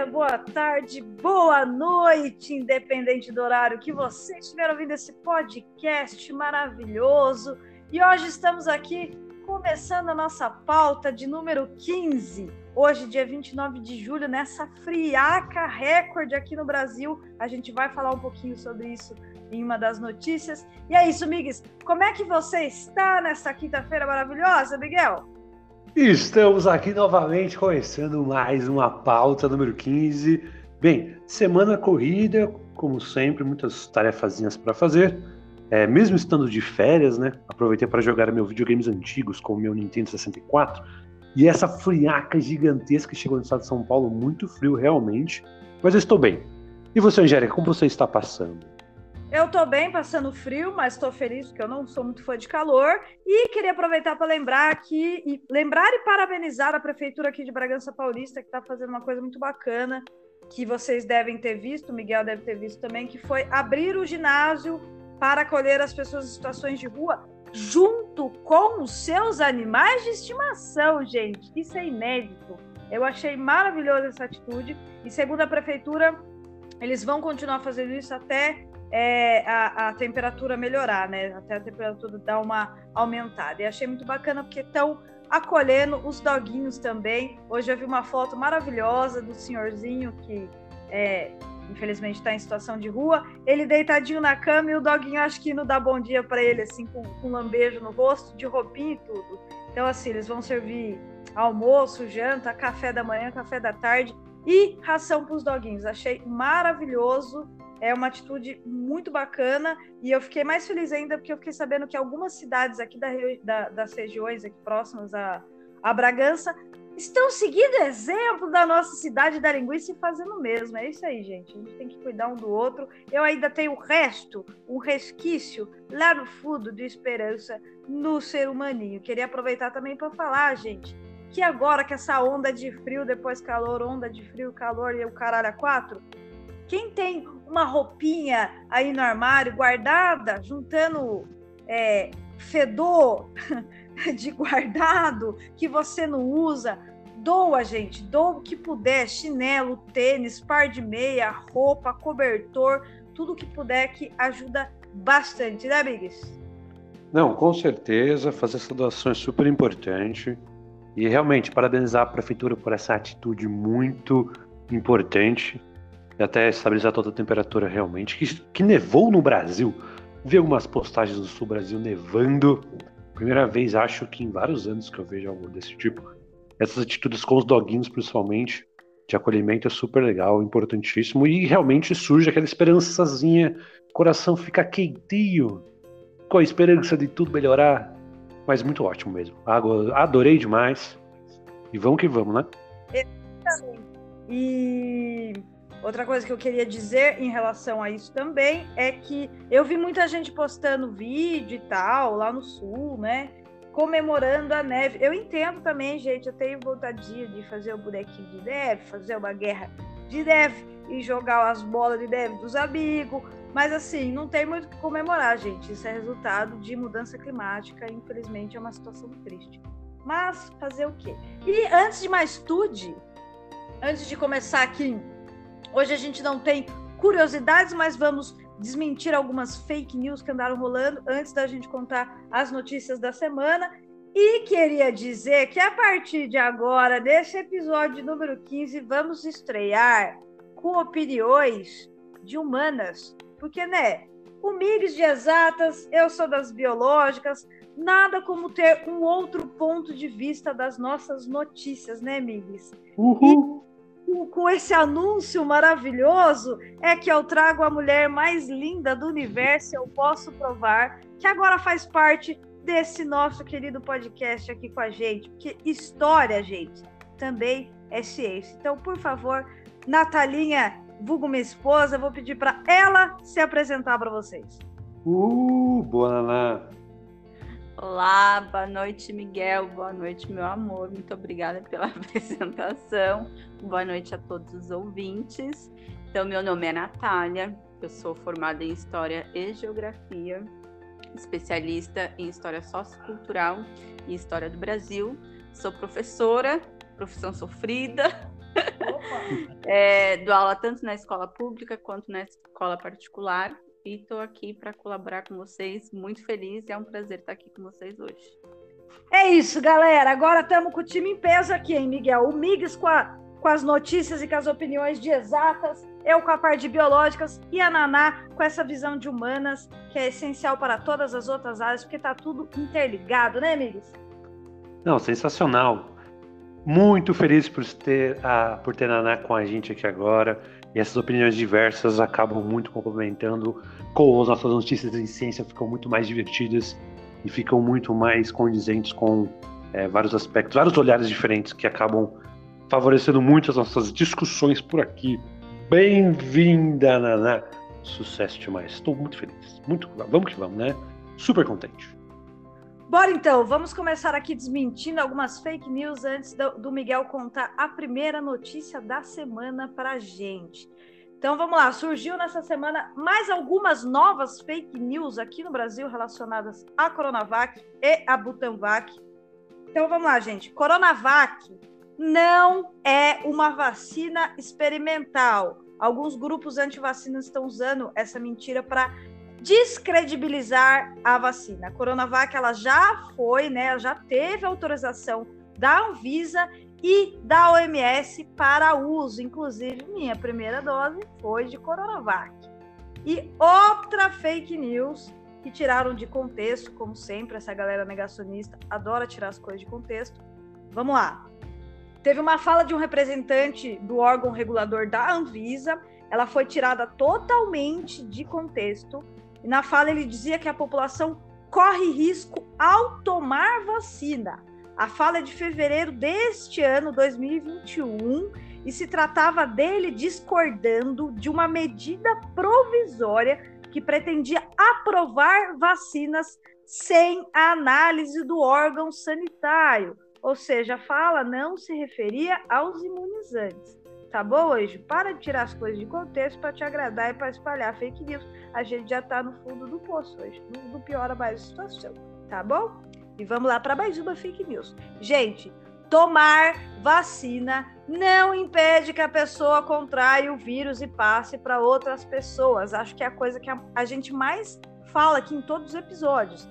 dia, boa tarde, boa noite, independente do horário que você estiver ouvindo esse podcast maravilhoso. E hoje estamos aqui começando a nossa pauta de número 15. Hoje, dia 29 de julho, nessa friaca recorde aqui no Brasil. A gente vai falar um pouquinho sobre isso em uma das notícias. E é isso, Miguel. Como é que você está nessa quinta-feira maravilhosa, Miguel? Estamos aqui novamente começando mais uma pauta número 15. Bem, semana corrida, como sempre, muitas tarefazinhas para fazer. É, mesmo estando de férias, né? Aproveitei para jogar meus videogames antigos, como meu Nintendo 64. E essa friaca gigantesca chegou no estado de São Paulo, muito frio realmente. Mas eu estou bem. E você, Angélica, como você está passando? Eu tô bem, passando frio, mas estou feliz porque eu não sou muito fã de calor. E queria aproveitar para lembrar aqui, e lembrar e parabenizar a prefeitura aqui de Bragança Paulista, que está fazendo uma coisa muito bacana, que vocês devem ter visto, o Miguel deve ter visto também, que foi abrir o ginásio para acolher as pessoas em situações de rua junto com os seus animais de estimação, gente. Isso é inédito. Eu achei maravilhosa essa atitude. E segundo a prefeitura, eles vão continuar fazendo isso até é, a, a, temperatura melhorar, né? Até a temperatura dar uma aumentada. E achei muito bacana porque estão acolhendo os doguinhos também. Hoje eu vi uma foto maravilhosa do senhorzinho que é, infelizmente está em situação de rua. Ele deitadinho na cama e o doguinho acho que não dá bom dia para ele, assim, com, com um lambejo no rosto, de roupinha e tudo. Então, assim, eles vão servir almoço, janta, café da manhã, café da tarde e ração para os doguinhos. Achei maravilhoso é uma atitude muito bacana e eu fiquei mais feliz ainda porque eu fiquei sabendo que algumas cidades aqui da, da, das regiões aqui próximas a, a Bragança estão seguindo exemplo da nossa cidade da linguiça e fazendo o mesmo. É isso aí, gente. A gente tem que cuidar um do outro. Eu ainda tenho o resto, um resquício lá no fundo de esperança no ser humaninho. Queria aproveitar também para falar, gente, que agora que essa onda de frio, depois calor, onda de frio, calor e o caralho a quatro, quem tem uma roupinha aí no armário guardada, juntando é, fedor de guardado que você não usa, doa, gente, doa o que puder, chinelo, tênis, par de meia, roupa, cobertor, tudo que puder que ajuda bastante, né, Biggs? Não, com certeza, fazer essa doação é super importante. E realmente, parabenizar a prefeitura por essa atitude muito importante até estabilizar toda a temperatura realmente. Que, que nevou no Brasil. Vi algumas postagens do sul Brasil nevando. Primeira vez, acho que em vários anos que eu vejo algo desse tipo. Essas atitudes com os doguinhos, principalmente, de acolhimento é super legal, importantíssimo. E realmente surge aquela esperançazinha. O coração fica quentinho, com a esperança de tudo melhorar. Mas muito ótimo mesmo. Adorei demais. E vamos que vamos, né? Exatamente. E Outra coisa que eu queria dizer em relação a isso também é que eu vi muita gente postando vídeo e tal lá no sul, né? Comemorando a neve. Eu entendo também, gente. Eu tenho vontade de fazer o bonequinho de neve, fazer uma guerra de neve e jogar as bolas de neve dos amigos. Mas assim, não tem muito o que comemorar, gente. Isso é resultado de mudança climática. Infelizmente, é uma situação triste. Mas fazer o quê? E antes de mais tudo, antes de começar aqui Hoje a gente não tem curiosidades, mas vamos desmentir algumas fake news que andaram rolando antes da gente contar as notícias da semana. E queria dizer que a partir de agora, nesse episódio número 15, vamos estrear com opiniões de humanas. Porque, né? O Migs de exatas, eu sou das biológicas, nada como ter um outro ponto de vista das nossas notícias, né, Migs? Uhul! com, com esse anúncio maravilhoso é que eu trago a mulher mais linda do universo. Eu posso provar que agora faz parte desse nosso querido podcast aqui com a gente, porque história, gente, também é ciência. Então, por favor, Natalinha, vulgo minha esposa, vou pedir para ela se apresentar para vocês. Uh, boa, Naná. Olá, boa noite, Miguel. Boa noite, meu amor. Muito obrigada pela apresentação. Boa noite a todos os ouvintes. Então, meu nome é Natália, eu sou formada em História e Geografia, especialista em História Sociocultural e História do Brasil. Sou professora, profissão sofrida. É, dou aula tanto na escola pública quanto na escola particular e estou aqui para colaborar com vocês. Muito feliz e é um prazer estar aqui com vocês hoje. É isso, galera. Agora estamos com o time em peso aqui, hein, Miguel? O Migs com, a, com as notícias e com as opiniões de exatas, eu com a parte de biológicas e a Naná com essa visão de humanas, que é essencial para todas as outras áreas, porque está tudo interligado, né, Migs? Não, sensacional. Muito feliz por ter a por ter a Naná com a gente aqui agora. E essas opiniões diversas acabam muito complementando com as nossas notícias em ciência, ficam muito mais divertidas e ficam muito mais condizentes com é, vários aspectos, vários olhares diferentes que acabam favorecendo muito as nossas discussões por aqui. Bem-vinda, Naná! Sucesso demais. Estou muito feliz. Muito, vamos que vamos, né? Super contente. Bora então, vamos começar aqui desmentindo algumas fake news antes do, do Miguel contar a primeira notícia da semana para gente. Então vamos lá, surgiu nessa semana mais algumas novas fake news aqui no Brasil relacionadas à Coronavac e à Butanvac. Então vamos lá, gente. Coronavac não é uma vacina experimental. Alguns grupos antivacinas estão usando essa mentira para descredibilizar a vacina. A Coronavac ela já foi, né, já teve autorização da Anvisa e da OMS para uso. Inclusive, minha primeira dose foi de Coronavac. E outra fake news que tiraram de contexto, como sempre, essa galera negacionista adora tirar as coisas de contexto. Vamos lá. Teve uma fala de um representante do órgão regulador da Anvisa, ela foi tirada totalmente de contexto na fala ele dizia que a população corre risco ao tomar vacina. A fala é de fevereiro deste ano, 2021, e se tratava dele discordando de uma medida provisória que pretendia aprovar vacinas sem a análise do órgão sanitário. Ou seja, a fala não se referia aos imunizantes. Tá bom, Anjo? Para de tirar as coisas de contexto para te agradar e para espalhar fake news. A gente já tá no fundo do poço hoje. Não piora mais a situação. Tá bom? E vamos lá para mais uma fake news. Gente, tomar vacina não impede que a pessoa contraia o vírus e passe para outras pessoas. Acho que é a coisa que a, a gente mais fala aqui em todos os episódios.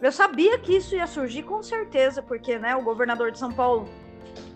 Eu sabia que isso ia surgir com certeza, porque né, o governador de São Paulo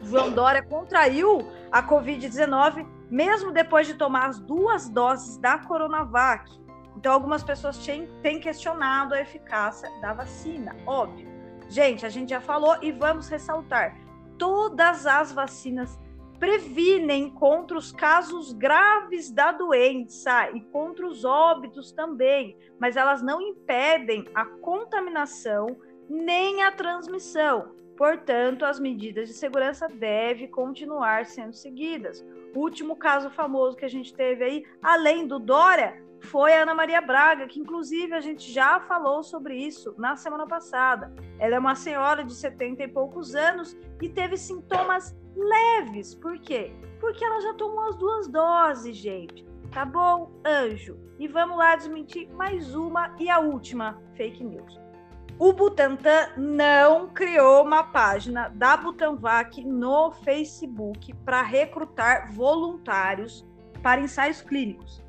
João Dória contraiu a Covid-19 mesmo depois de tomar as duas doses da Coronavac. Então, algumas pessoas têm questionado a eficácia da vacina, óbvio. Gente, a gente já falou e vamos ressaltar: todas as vacinas previnem contra os casos graves da doença e contra os óbitos também, mas elas não impedem a contaminação nem a transmissão. Portanto, as medidas de segurança devem continuar sendo seguidas. O último caso famoso que a gente teve aí, além do Dória, foi a Ana Maria Braga, que inclusive a gente já falou sobre isso na semana passada. Ela é uma senhora de 70 e poucos anos e teve sintomas leves. Por quê? Porque ela já tomou as duas doses, gente. Tá bom, anjo? E vamos lá desmentir mais uma e a última fake news. O Butantan não criou uma página da Butanvac no Facebook para recrutar voluntários para ensaios clínicos.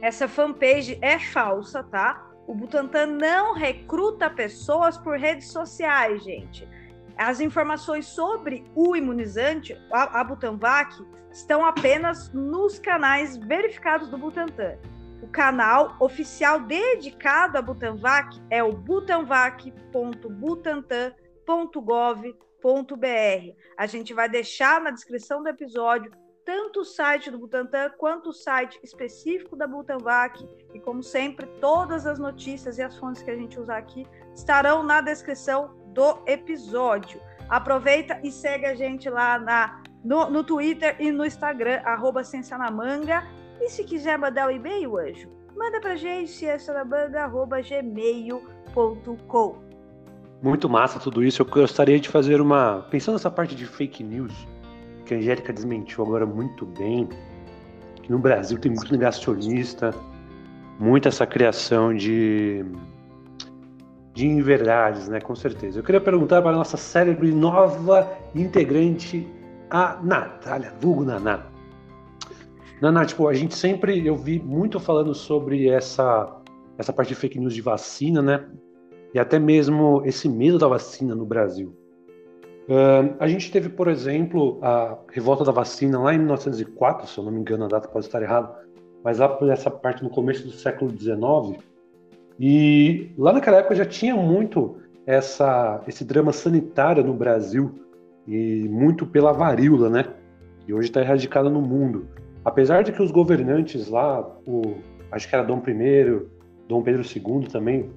Essa fanpage é falsa, tá? O Butantan não recruta pessoas por redes sociais, gente. As informações sobre o imunizante, a, Butanvac, estão apenas nos canais verificados do Butantan. O canal oficial dedicado à Butanvac é o butanvac.butantan.gov.br. A gente vai deixar na descrição do episódio tanto o site do Butantan quanto o site específico da Butanvac. E como sempre, todas as notícias e as fontes que a gente usar aqui estarão na descrição do episódio. Aproveita e segue a gente lá na, no, no Twitter e no Instagram, arroba Ciência na Manga. E se quiser mandar o um e-mail, anjo, manda pra gente, ciêncianamanga.gmail.com. Muito massa tudo isso. Eu gostaria de fazer uma. Pensando nessa parte de fake news, que a Angélica desmentiu agora muito bem, que no Brasil tem muito negacionista, muita essa criação de. de inverdades, né? Com certeza. Eu queria perguntar para a nossa célebre nova integrante, a Natália, vulgo Naná. Não, tipo, a gente sempre, eu vi muito falando sobre essa, essa parte de fake news de vacina, né? E até mesmo esse medo da vacina no Brasil. Uh, a gente teve, por exemplo, a revolta da vacina lá em 1904, se eu não me engano, a data pode estar errada, mas lá por essa parte no começo do século XIX. E lá naquela época já tinha muito essa, esse drama sanitário no Brasil e muito pela varíola, né? E hoje está erradicada no mundo. Apesar de que os governantes lá, o, acho que era Dom I, Dom Pedro II também,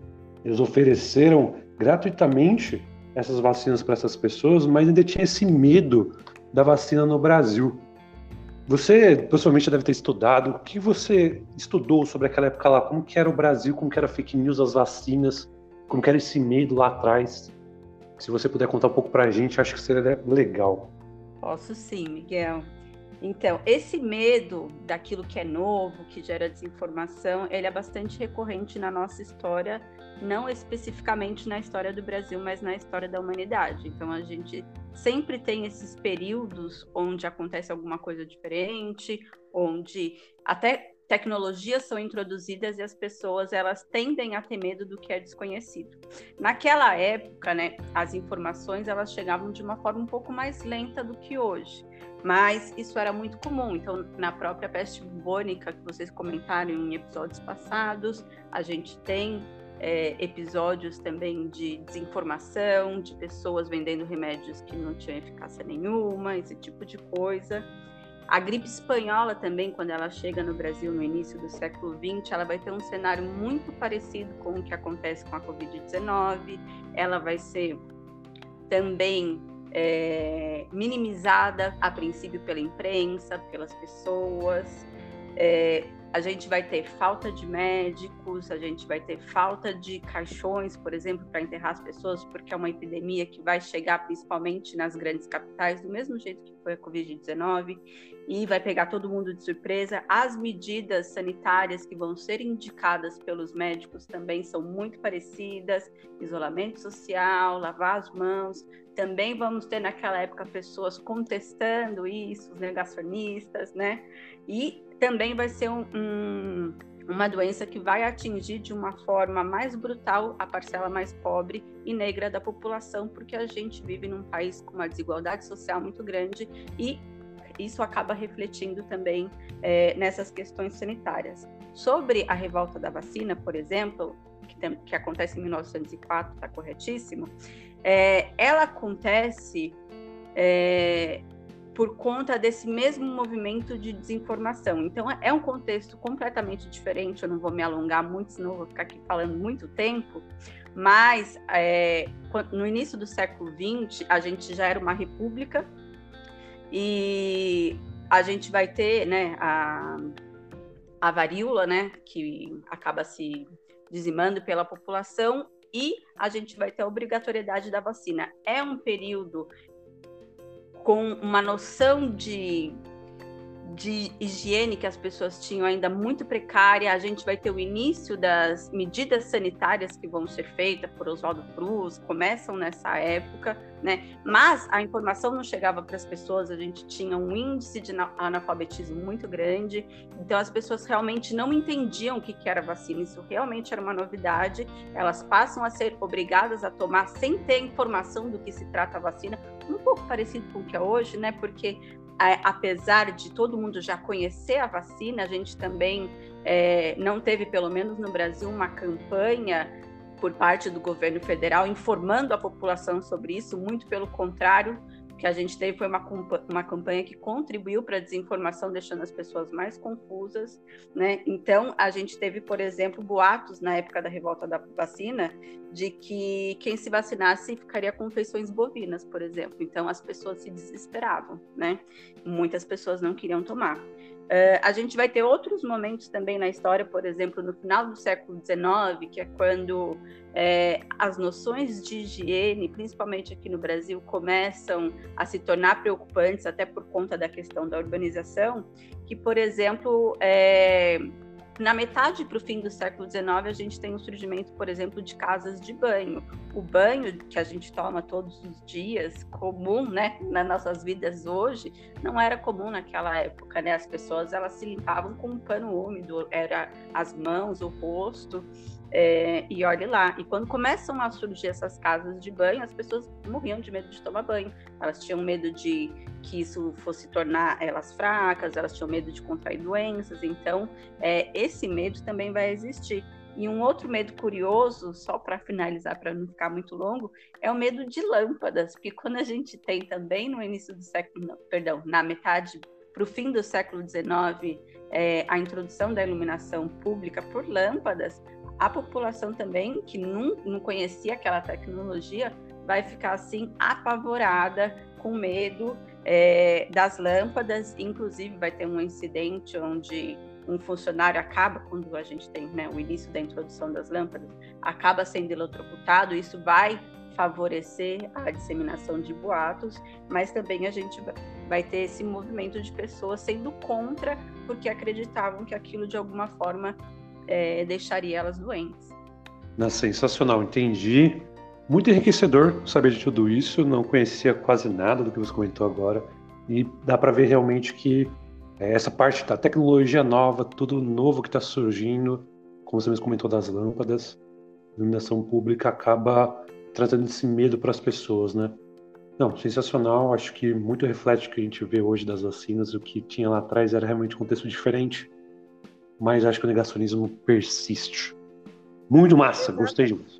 eles ofereceram gratuitamente essas vacinas para essas pessoas, mas ainda tinha esse medo da vacina no Brasil. Você possivelmente deve ter estudado. O que você estudou sobre aquela época lá? Como que era o Brasil? Como que era fake news, as vacinas? Como que era esse medo lá atrás? Se você puder contar um pouco para a gente, acho que seria legal. Posso sim, Miguel. Então, esse medo daquilo que é novo, que gera desinformação, ele é bastante recorrente na nossa história, não especificamente na história do Brasil, mas na história da humanidade. Então, a gente sempre tem esses períodos onde acontece alguma coisa diferente, onde até tecnologias são introduzidas e as pessoas elas tendem a ter medo do que é desconhecido. Naquela época, né, as informações elas chegavam de uma forma um pouco mais lenta do que hoje, mas isso era muito comum. Então, na própria peste bubônica que vocês comentaram em episódios passados, a gente tem é, episódios também de desinformação, de pessoas vendendo remédios que não tinham eficácia nenhuma, esse tipo de coisa. A gripe espanhola também, quando ela chega no Brasil no início do século XX, ela vai ter um cenário muito parecido com o que acontece com a Covid-19. Ela vai ser também é, minimizada a princípio pela imprensa, pelas pessoas. É, a gente vai ter falta de médicos, a gente vai ter falta de caixões, por exemplo, para enterrar as pessoas, porque é uma epidemia que vai chegar principalmente nas grandes capitais, do mesmo jeito que foi a Covid-19, e vai pegar todo mundo de surpresa. As medidas sanitárias que vão ser indicadas pelos médicos também são muito parecidas: isolamento social, lavar as mãos. Também vamos ter naquela época pessoas contestando isso, os negacionistas, né? E também vai ser um, um, uma doença que vai atingir de uma forma mais brutal a parcela mais pobre e negra da população, porque a gente vive num país com uma desigualdade social muito grande e isso acaba refletindo também é, nessas questões sanitárias. Sobre a revolta da vacina, por exemplo, que, tem, que acontece em 1904, está corretíssimo, é, ela acontece é, por conta desse mesmo movimento de desinformação. Então, é um contexto completamente diferente. Eu não vou me alongar muito, senão vou ficar aqui falando muito tempo. Mas, é, no início do século XX, a gente já era uma república e a gente vai ter né, a, a varíola, né, que acaba se dizimando pela população, e a gente vai ter a obrigatoriedade da vacina. É um período com uma noção de, de higiene que as pessoas tinham ainda muito precária. A gente vai ter o início das medidas sanitárias que vão ser feitas por Oswaldo Cruz, começam nessa época, né? Mas a informação não chegava para as pessoas, a gente tinha um índice de analfabetismo muito grande, então as pessoas realmente não entendiam o que, era vacina, isso realmente era uma novidade. Elas passam a ser obrigadas a tomar sem ter informação do que se trata a vacina, um pouco parecido com o que é hoje, né? Porque apesar de todo mundo já conhecer a vacina, a gente também é, não teve, pelo menos no Brasil, uma campanha por parte do governo federal informando a população sobre isso, muito pelo contrário, que a gente teve foi uma, uma campanha que contribuiu para a desinformação, deixando as pessoas mais confusas, né? Então, a gente teve, por exemplo, boatos na época da revolta da vacina de que quem se vacinasse ficaria com feições bovinas, por exemplo. Então, as pessoas se desesperavam, né? Muitas pessoas não queriam tomar. Uh, a gente vai ter outros momentos também na história, por exemplo, no final do século XIX, que é quando é, as noções de higiene, principalmente aqui no Brasil, começam a se tornar preocupantes, até por conta da questão da urbanização, que, por exemplo, é, na metade para o fim do século XIX, a gente tem o surgimento, por exemplo, de casas de banho. O banho que a gente toma todos os dias, comum, né, nas nossas vidas hoje, não era comum naquela época, né? As pessoas elas se limpavam com um pano úmido, era as mãos, o rosto. É, e olhe lá, e quando começam a surgir essas casas de banho, as pessoas morriam de medo de tomar banho. Elas tinham medo de que isso fosse tornar elas fracas, elas tinham medo de contrair doenças. Então, é, esse medo também vai existir. E um outro medo curioso, só para finalizar, para não ficar muito longo, é o medo de lâmpadas, porque quando a gente tem também no início do século, não, perdão, na metade para o fim do século XIX, é, a introdução da iluminação pública por lâmpadas, a população também, que não, não conhecia aquela tecnologia, vai ficar assim apavorada, com medo é, das lâmpadas. Inclusive, vai ter um incidente onde um funcionário acaba, quando a gente tem né, o início da introdução das lâmpadas, acaba sendo eletrocutado. Isso vai favorecer a disseminação de boatos, mas também a gente vai ter esse movimento de pessoas sendo contra, porque acreditavam que aquilo de alguma forma é, deixaria elas doentes. Não, sensacional, entendi. Muito enriquecedor saber de tudo isso, não conhecia quase nada do que você comentou agora, e dá para ver realmente que é, essa parte da tecnologia nova, tudo novo que está surgindo, como você mesmo comentou das lâmpadas, iluminação pública acaba trazendo esse medo para as pessoas, né? Não, sensacional. Acho que muito reflete o que a gente vê hoje das vacinas. O que tinha lá atrás era realmente um contexto diferente mas acho que o negacionismo persiste. Muito massa, gostei demais.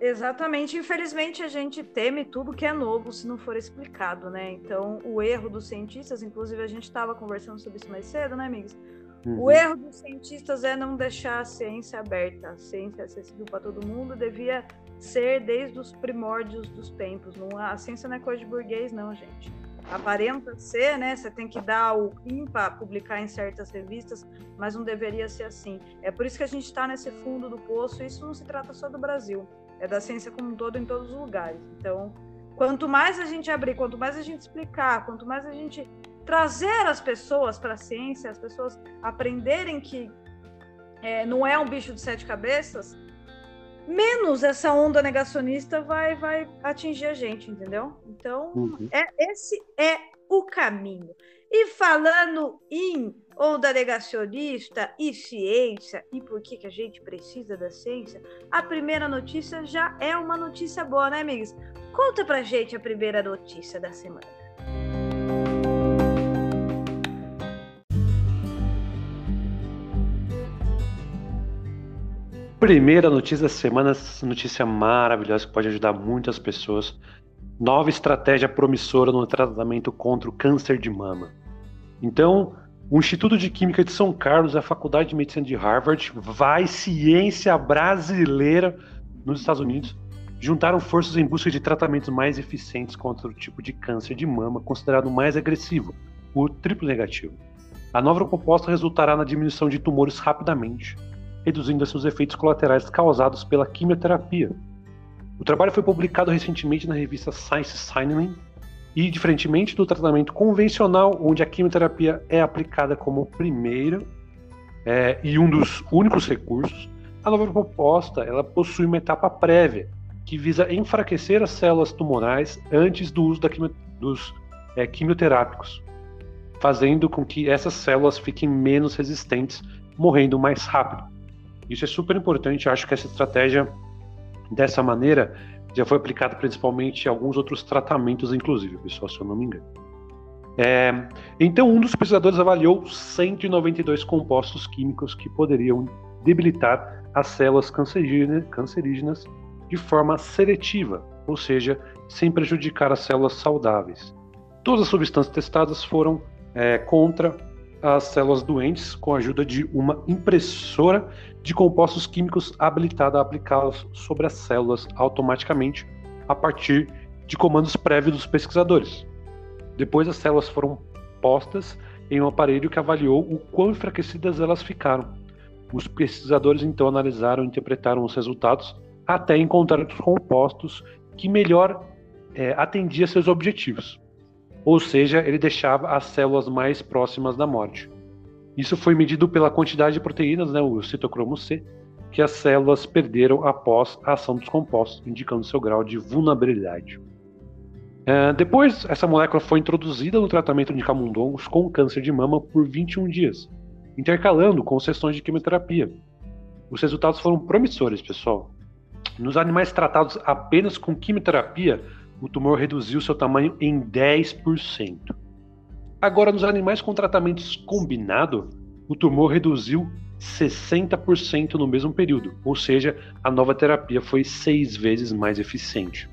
Exatamente. Infelizmente, a gente teme tudo que é novo se não for explicado, né? Então, o erro dos cientistas, inclusive a gente estava conversando sobre isso mais cedo, né, amigos? Uhum. O erro dos cientistas é não deixar a ciência aberta, a ciência acessível para todo mundo, devia ser desde os primórdios dos tempos. Não, a ciência não é coisa de burguês, não, gente aparenta ser, né? Você tem que dar o PIN para publicar em certas revistas, mas não deveria ser assim. É por isso que a gente está nesse fundo do poço. E isso não se trata só do Brasil, é da ciência como um todo em todos os lugares. Então, quanto mais a gente abrir, quanto mais a gente explicar, quanto mais a gente trazer as pessoas para a ciência, as pessoas aprenderem que é, não é um bicho de sete cabeças, menos essa onda negacionista vai, vai atingir a gente, entendeu? Então, uhum. é, esse é o caminho. E falando em onda negacionista e ciência, e por que, que a gente precisa da ciência, a primeira notícia já é uma notícia boa, né, amigos? Conta pra gente a primeira notícia da semana. Primeira notícia da semana, notícia maravilhosa que pode ajudar muitas pessoas. Nova estratégia promissora no tratamento contra o câncer de mama. Então, o Instituto de Química de São Carlos, a Faculdade de Medicina de Harvard, vai ciência brasileira nos Estados Unidos juntaram forças em busca de tratamentos mais eficientes contra o tipo de câncer de mama considerado mais agressivo, o triplo negativo. A nova proposta resultará na diminuição de tumores rapidamente, reduzindo seus efeitos colaterais causados pela quimioterapia. O trabalho foi publicado recentemente na revista Science Signaling e, diferentemente do tratamento convencional, onde a quimioterapia é aplicada como primeira é, e um dos únicos recursos, a nova proposta ela possui uma etapa prévia que visa enfraquecer as células tumorais antes do uso quimio, dos é, quimioterápicos, fazendo com que essas células fiquem menos resistentes, morrendo mais rápido. Isso é super importante. Acho que essa estratégia, dessa maneira, já foi aplicada principalmente em alguns outros tratamentos, inclusive, pessoal, se eu não me engano. É, então, um dos pesquisadores avaliou 192 compostos químicos que poderiam debilitar as células cancerígenas de forma seletiva, ou seja, sem prejudicar as células saudáveis. Todas as substâncias testadas foram é, contra as células doentes com a ajuda de uma impressora de compostos químicos habilitada a aplicá-los sobre as células automaticamente a partir de comandos prévios dos pesquisadores. Depois as células foram postas em um aparelho que avaliou o quão enfraquecidas elas ficaram. Os pesquisadores então analisaram e interpretaram os resultados até encontrar os compostos que melhor é, seus objetivos ou seja, ele deixava as células mais próximas da morte. Isso foi medido pela quantidade de proteínas, né, o citocromo C, que as células perderam após a ação dos compostos, indicando seu grau de vulnerabilidade. É, depois, essa molécula foi introduzida no tratamento de camundongos com câncer de mama por 21 dias, intercalando com sessões de quimioterapia. Os resultados foram promissores, pessoal. Nos animais tratados apenas com quimioterapia, o tumor reduziu seu tamanho em 10%. Agora, nos animais com tratamentos combinado, o tumor reduziu 60% no mesmo período, ou seja, a nova terapia foi seis vezes mais eficiente.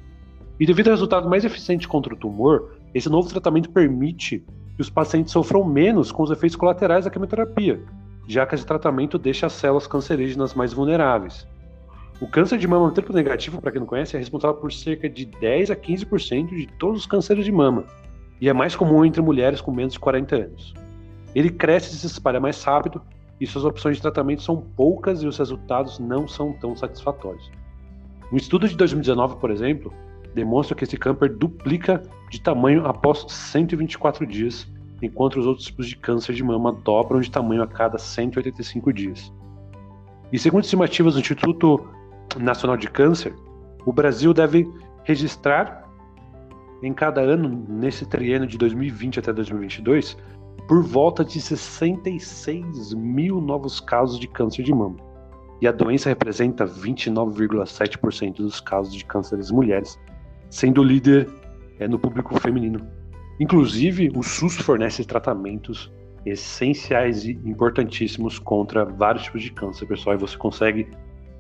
E devido ao resultado mais eficiente contra o tumor, esse novo tratamento permite que os pacientes sofram menos com os efeitos colaterais da quimioterapia, já que esse tratamento deixa as células cancerígenas mais vulneráveis. O câncer de mama triplo negativo, para quem não conhece, é responsável por cerca de 10 a 15% de todos os cânceres de mama e é mais comum entre mulheres com menos de 40 anos. Ele cresce e se espalha mais rápido e suas opções de tratamento são poucas e os resultados não são tão satisfatórios. Um estudo de 2019, por exemplo, demonstra que esse camper duplica de tamanho após 124 dias, enquanto os outros tipos de câncer de mama dobram de tamanho a cada 185 dias. E segundo estimativas do Instituto Nacional de Câncer, o Brasil deve registrar em cada ano, nesse triênio de 2020 até 2022, por volta de 66 mil novos casos de câncer de mama. E a doença representa 29,7% dos casos de cânceres mulheres, sendo líder é, no público feminino. Inclusive, o SUS fornece tratamentos essenciais e importantíssimos contra vários tipos de câncer, pessoal, e você consegue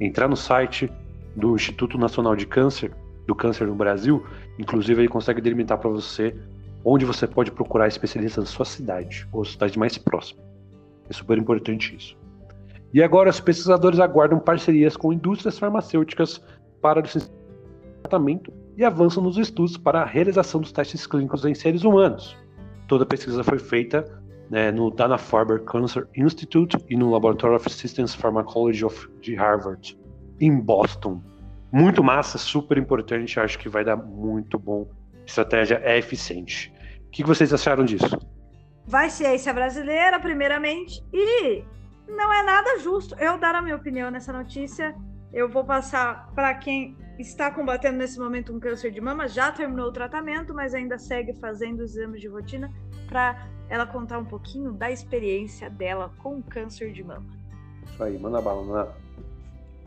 entrar no site do Instituto Nacional de Câncer, do Câncer no Brasil, inclusive ele consegue delimitar para você onde você pode procurar especialistas na sua cidade ou cidade mais próxima. É super importante isso. E agora os pesquisadores aguardam parcerias com indústrias farmacêuticas para o tratamento e avançam nos estudos para a realização dos testes clínicos em seres humanos. Toda a pesquisa foi feita né, no Dana-Farber Cancer Institute e no Laboratory of Systems Pharmacology of, de Harvard, em Boston. Muito massa, super importante, acho que vai dar muito bom. Estratégia é eficiente. O que vocês acharam disso? Vai ciência brasileira, primeiramente, e não é nada justo eu dar a minha opinião nessa notícia. Eu vou passar para quem está combatendo nesse momento um câncer de mama, já terminou o tratamento, mas ainda segue fazendo exames de rotina para ela contar um pouquinho da experiência dela com câncer de mama. Isso aí, manda bala, manda.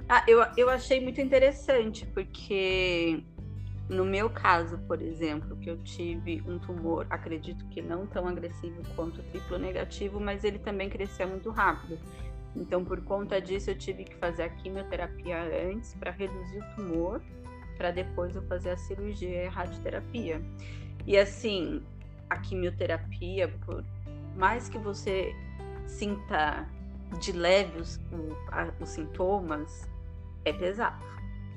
Ah, eu, eu achei muito interessante, porque no meu caso, por exemplo, que eu tive um tumor, acredito que não tão agressivo quanto o triplo negativo, mas ele também crescia muito rápido. Então, por conta disso, eu tive que fazer a quimioterapia antes para reduzir o tumor, para depois eu fazer a cirurgia e a radioterapia. E assim, a quimioterapia, por mais que você sinta de leve os, o, a, os sintomas, é pesado.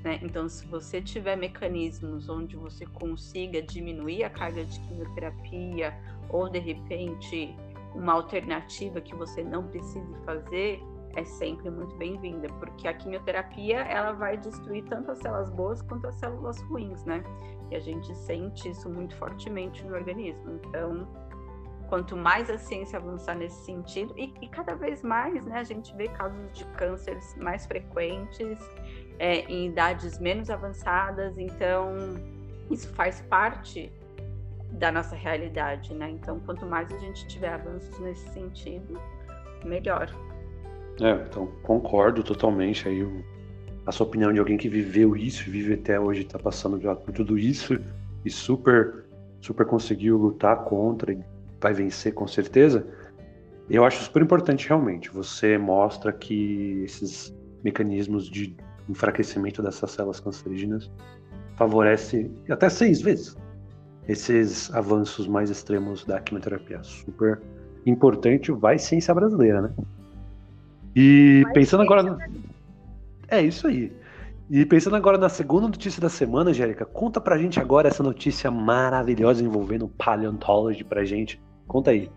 Né? Então, se você tiver mecanismos onde você consiga diminuir a carga de quimioterapia, ou de repente uma alternativa que você não precise fazer, é sempre muito bem-vinda, porque a quimioterapia ela vai destruir tanto as células boas quanto as células ruins, né? E a gente sente isso muito fortemente no organismo. Então, quanto mais a ciência avançar nesse sentido, e, e cada vez mais, né, a gente vê casos de cânceres mais frequentes é, em idades menos avançadas, então isso faz parte da nossa realidade, né? Então, quanto mais a gente tiver avanços nesse sentido, melhor. É, então concordo totalmente aí a sua opinião de alguém que viveu isso, vive até hoje, está passando por tudo isso e super, super conseguiu lutar contra e vai vencer com certeza. Eu acho super importante realmente. Você mostra que esses mecanismos de enfraquecimento dessas células cancerígenas favorece até seis vezes esses avanços mais extremos da quimioterapia. Super importante, vai ciência brasileira, né? E pensando agora. No... É isso aí. E pensando agora na segunda notícia da semana, Angélica, conta pra gente agora essa notícia maravilhosa envolvendo paleontology pra gente. Conta aí.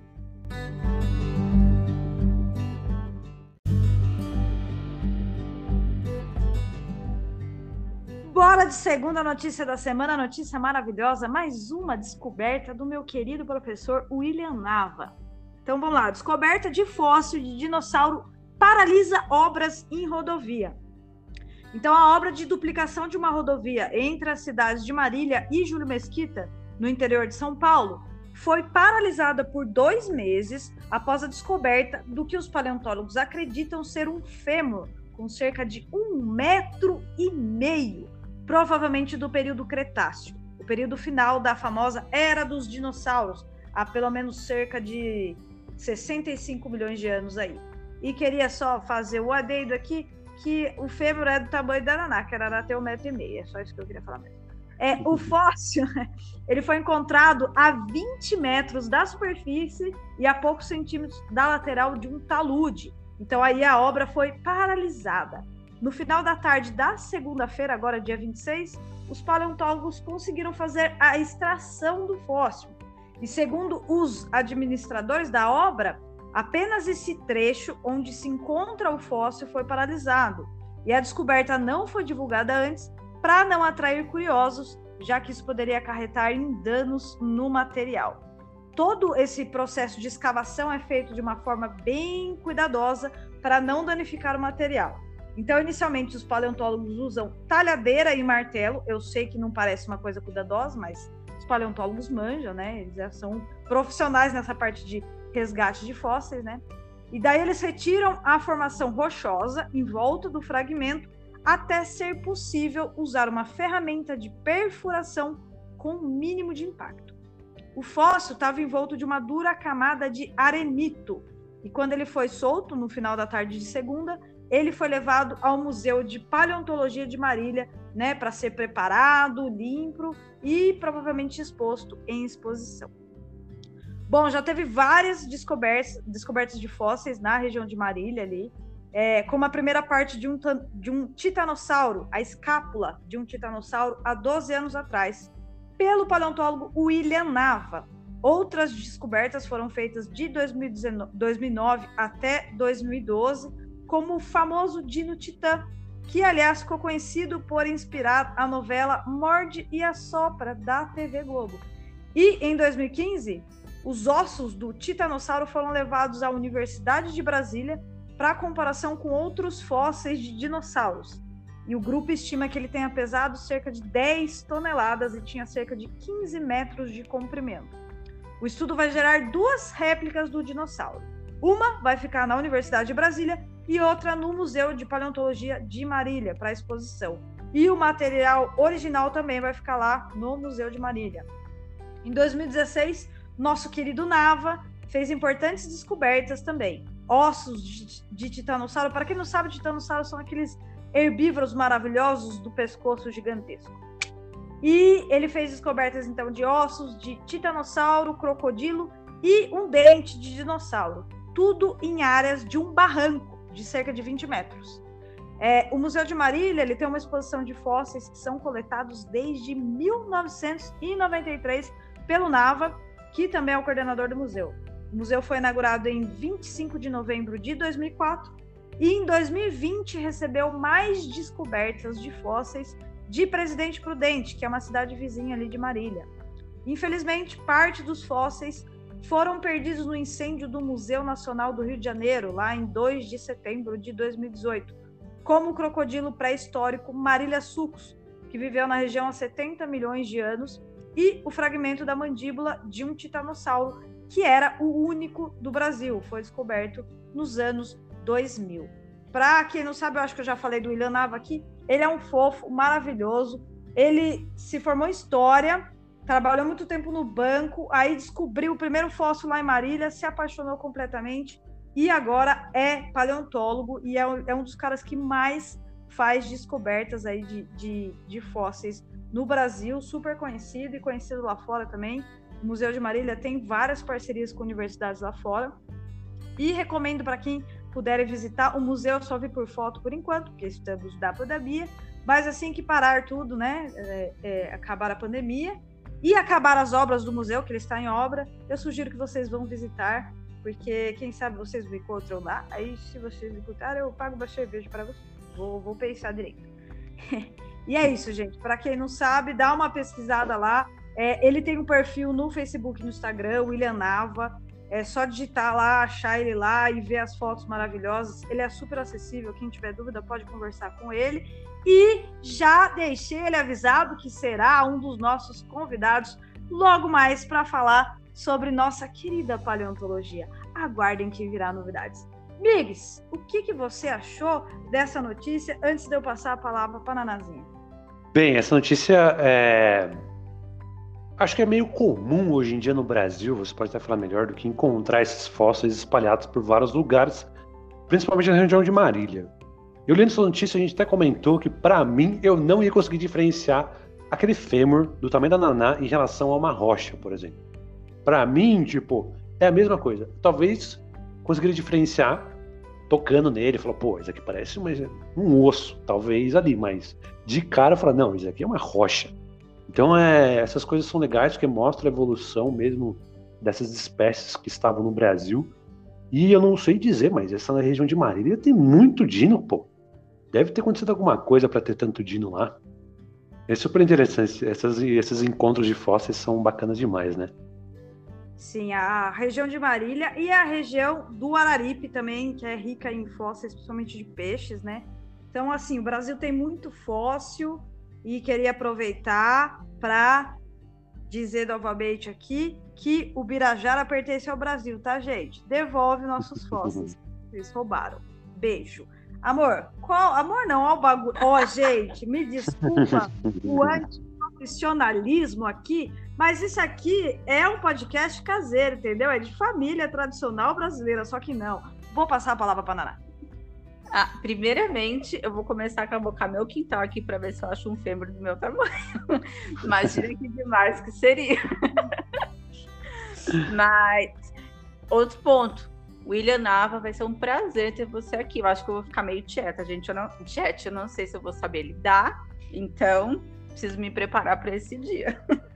Bora de segunda notícia da semana, notícia maravilhosa, mais uma descoberta do meu querido professor William Nava. Então vamos lá. Descoberta de fóssil de dinossauro paralisa obras em rodovia. Então a obra de duplicação de uma rodovia entre as cidades de Marília e Júlio Mesquita, no interior de São Paulo, foi paralisada por dois meses após a descoberta do que os paleontólogos acreditam ser um fêmur com cerca de um metro e meio, provavelmente do período Cretáceo, o período final da famosa Era dos Dinossauros, há pelo menos cerca de 65 milhões de anos aí. E queria só fazer o adendo aqui que o fêmur é do tamanho da Naná, que era até um metro e meio, é só isso que eu queria falar mesmo. É, o fóssil ele foi encontrado a 20 metros da superfície e a poucos centímetros da lateral de um talude. Então aí a obra foi paralisada. No final da tarde da segunda-feira, agora dia 26, os paleontólogos conseguiram fazer a extração do fóssil. E segundo os administradores da obra, apenas esse trecho onde se encontra o fóssil foi paralisado. E a descoberta não foi divulgada antes para não atrair curiosos, já que isso poderia acarretar em danos no material. Todo esse processo de escavação é feito de uma forma bem cuidadosa para não danificar o material. Então, inicialmente, os paleontólogos usam talhadeira e martelo. Eu sei que não parece uma coisa cuidadosa, mas os paleontólogos manjam, né? Eles já são profissionais nessa parte de resgate de fósseis, né? E daí eles retiram a formação rochosa em volta do fragmento até ser possível usar uma ferramenta de perfuração com mínimo de impacto. O fóssil estava envolto de uma dura camada de arenito, e quando ele foi solto no final da tarde de segunda, ele foi levado ao Museu de Paleontologia de Marília, né, para ser preparado, limpo e provavelmente exposto em exposição. Bom, já teve várias descobertas, descobertas de fósseis na região de Marília ali, é, como a primeira parte de um, de um titanossauro, a escápula de um titanossauro há 12 anos atrás, pelo paleontólogo William Nava. Outras descobertas foram feitas de 2019, 2009 até 2012, como o famoso Dino Titã, que aliás ficou conhecido por inspirar a novela Morde e Assopra da TV Globo. E em 2015, os ossos do titanossauro foram levados à Universidade de Brasília para comparação com outros fósseis de dinossauros. E o grupo estima que ele tenha pesado cerca de 10 toneladas e tinha cerca de 15 metros de comprimento. O estudo vai gerar duas réplicas do dinossauro. Uma vai ficar na Universidade de Brasília e outra no Museu de Paleontologia de Marília para exposição. E o material original também vai ficar lá no Museu de Marília. Em 2016, nosso querido Nava fez importantes descobertas também ossos de, titanossauro. Para quem não sabe, titanossauro são aqueles herbívoros maravilhosos do pescoço gigantesco. E ele fez descobertas então de ossos de titanossauro, crocodilo e um dente de dinossauro, tudo em áreas de um barranco de cerca de 20 metros. É, o Museu de Marília ele tem uma exposição de fósseis que são coletados desde 1993 pelo Nava, que também é o coordenador do museu. O museu foi inaugurado em 25 de novembro de 2004 e em 2020 recebeu mais descobertas de fósseis de Presidente Prudente, que é uma cidade vizinha ali de Marília. Infelizmente, parte dos fósseis foram perdidos no incêndio do Museu Nacional do Rio de Janeiro, lá em 2 de setembro de 2018, como o crocodilo pré-histórico Marília sucos, que viveu na região há 70 milhões de anos, e o fragmento da mandíbula de um titanossauro que era o único do Brasil, foi descoberto nos anos 2000. Para quem não sabe, eu acho que eu já falei do William Nava aqui, ele é um fofo maravilhoso. Ele se formou em história, trabalhou muito tempo no banco, aí descobriu o primeiro fóssil lá em Marília, se apaixonou completamente e agora é paleontólogo e é, é um dos caras que mais faz descobertas aí de, de, de fósseis no Brasil, super conhecido e conhecido lá fora também. O Museu de Marília tem várias parcerias com universidades lá fora. E recomendo para quem puder visitar. O museu eu só vi por foto por enquanto, porque estamos da pandemia. Mas assim que parar tudo, né? É, é, acabar a pandemia e acabar as obras do museu, que ele está em obra, eu sugiro que vocês vão visitar, porque quem sabe vocês me encontram lá. Aí, se vocês me encontrarem, eu pago uma cerveja para vocês. Vou, vou pensar direito. e é isso, gente. Para quem não sabe, dá uma pesquisada lá. É, ele tem um perfil no Facebook no Instagram, William Nava. É só digitar lá, achar ele lá e ver as fotos maravilhosas. Ele é super acessível. Quem tiver dúvida pode conversar com ele. E já deixei ele avisado que será um dos nossos convidados logo mais para falar sobre nossa querida paleontologia. Aguardem que virá novidades. Migs, o que, que você achou dessa notícia antes de eu passar a palavra para a Nanazinha? Bem, essa notícia é Acho que é meio comum hoje em dia no Brasil, você pode até falar melhor, do que encontrar esses fósseis espalhados por vários lugares, principalmente na região de Marília. Eu lendo essa notícia, a gente até comentou que, para mim, eu não ia conseguir diferenciar aquele fêmur do tamanho da naná em relação a uma rocha, por exemplo. Para mim, tipo, é a mesma coisa. Talvez conseguiria diferenciar tocando nele, falar, pô, isso aqui parece um osso, talvez ali, mas de cara fala, não, isso aqui é uma rocha. Então, é, essas coisas são legais porque mostram a evolução mesmo dessas espécies que estavam no Brasil. E eu não sei dizer, mas essa região de Marília tem muito dino, pô. Deve ter acontecido alguma coisa para ter tanto dino lá. É super interessante. Essas, esses encontros de fósseis são bacanas demais, né? Sim, a região de Marília e a região do Araripe também, que é rica em fósseis, principalmente de peixes, né? Então, assim, o Brasil tem muito fóssil e queria aproveitar para dizer novamente aqui que o Birajara pertence ao Brasil, tá, gente? Devolve nossos fósseis. Eles roubaram. Beijo. Amor, qual. Amor não, ó o bagulho. Ó, gente, me desculpa o antiprofissionalismo aqui, mas isso aqui é um podcast caseiro, entendeu? É de família tradicional brasileira, só que não. Vou passar a palavra para Naná. Ah, primeiramente, eu vou começar a cavocar meu quintal aqui para ver se eu acho um fêmur do meu tamanho. Imagina que demais que seria. Mas, outro ponto. William Nava, vai ser um prazer ter você aqui. Eu acho que eu vou ficar meio tieta, gente. Eu não, chat, eu não sei se eu vou saber lidar, então preciso me preparar para esse dia.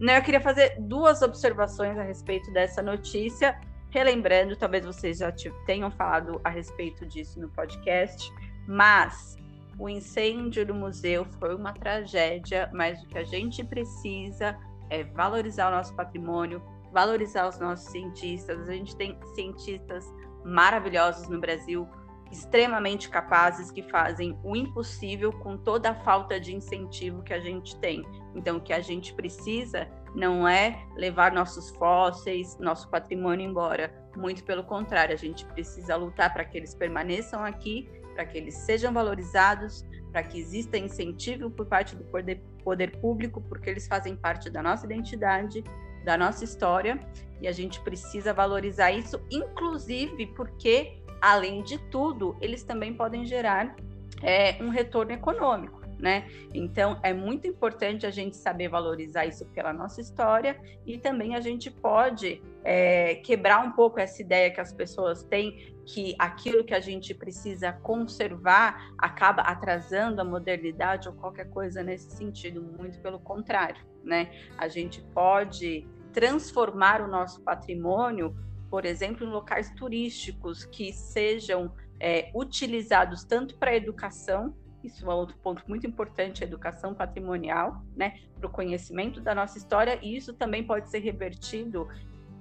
eu queria fazer duas observações a respeito dessa notícia Relembrando, talvez vocês já tenham falado a respeito disso no podcast, mas o incêndio do museu foi uma tragédia, mas o que a gente precisa é valorizar o nosso patrimônio, valorizar os nossos cientistas. A gente tem cientistas maravilhosos no Brasil, extremamente capazes que fazem o impossível com toda a falta de incentivo que a gente tem. Então, o que a gente precisa não é levar nossos fósseis, nosso patrimônio embora. Muito pelo contrário, a gente precisa lutar para que eles permaneçam aqui, para que eles sejam valorizados, para que exista incentivo por parte do poder, poder público, porque eles fazem parte da nossa identidade, da nossa história, e a gente precisa valorizar isso, inclusive porque, além de tudo, eles também podem gerar é, um retorno econômico né? Então é muito importante a gente saber valorizar isso pela nossa história e também a gente pode é, quebrar um pouco essa ideia que as pessoas têm que aquilo que a gente precisa conservar acaba atrasando a modernidade ou qualquer coisa nesse sentido, muito pelo contrário, né? A gente pode transformar o nosso patrimônio, por exemplo, em locais turísticos que sejam é, utilizados tanto para educação isso é outro ponto muito importante, a educação patrimonial, né, para o conhecimento da nossa história, e isso também pode ser revertido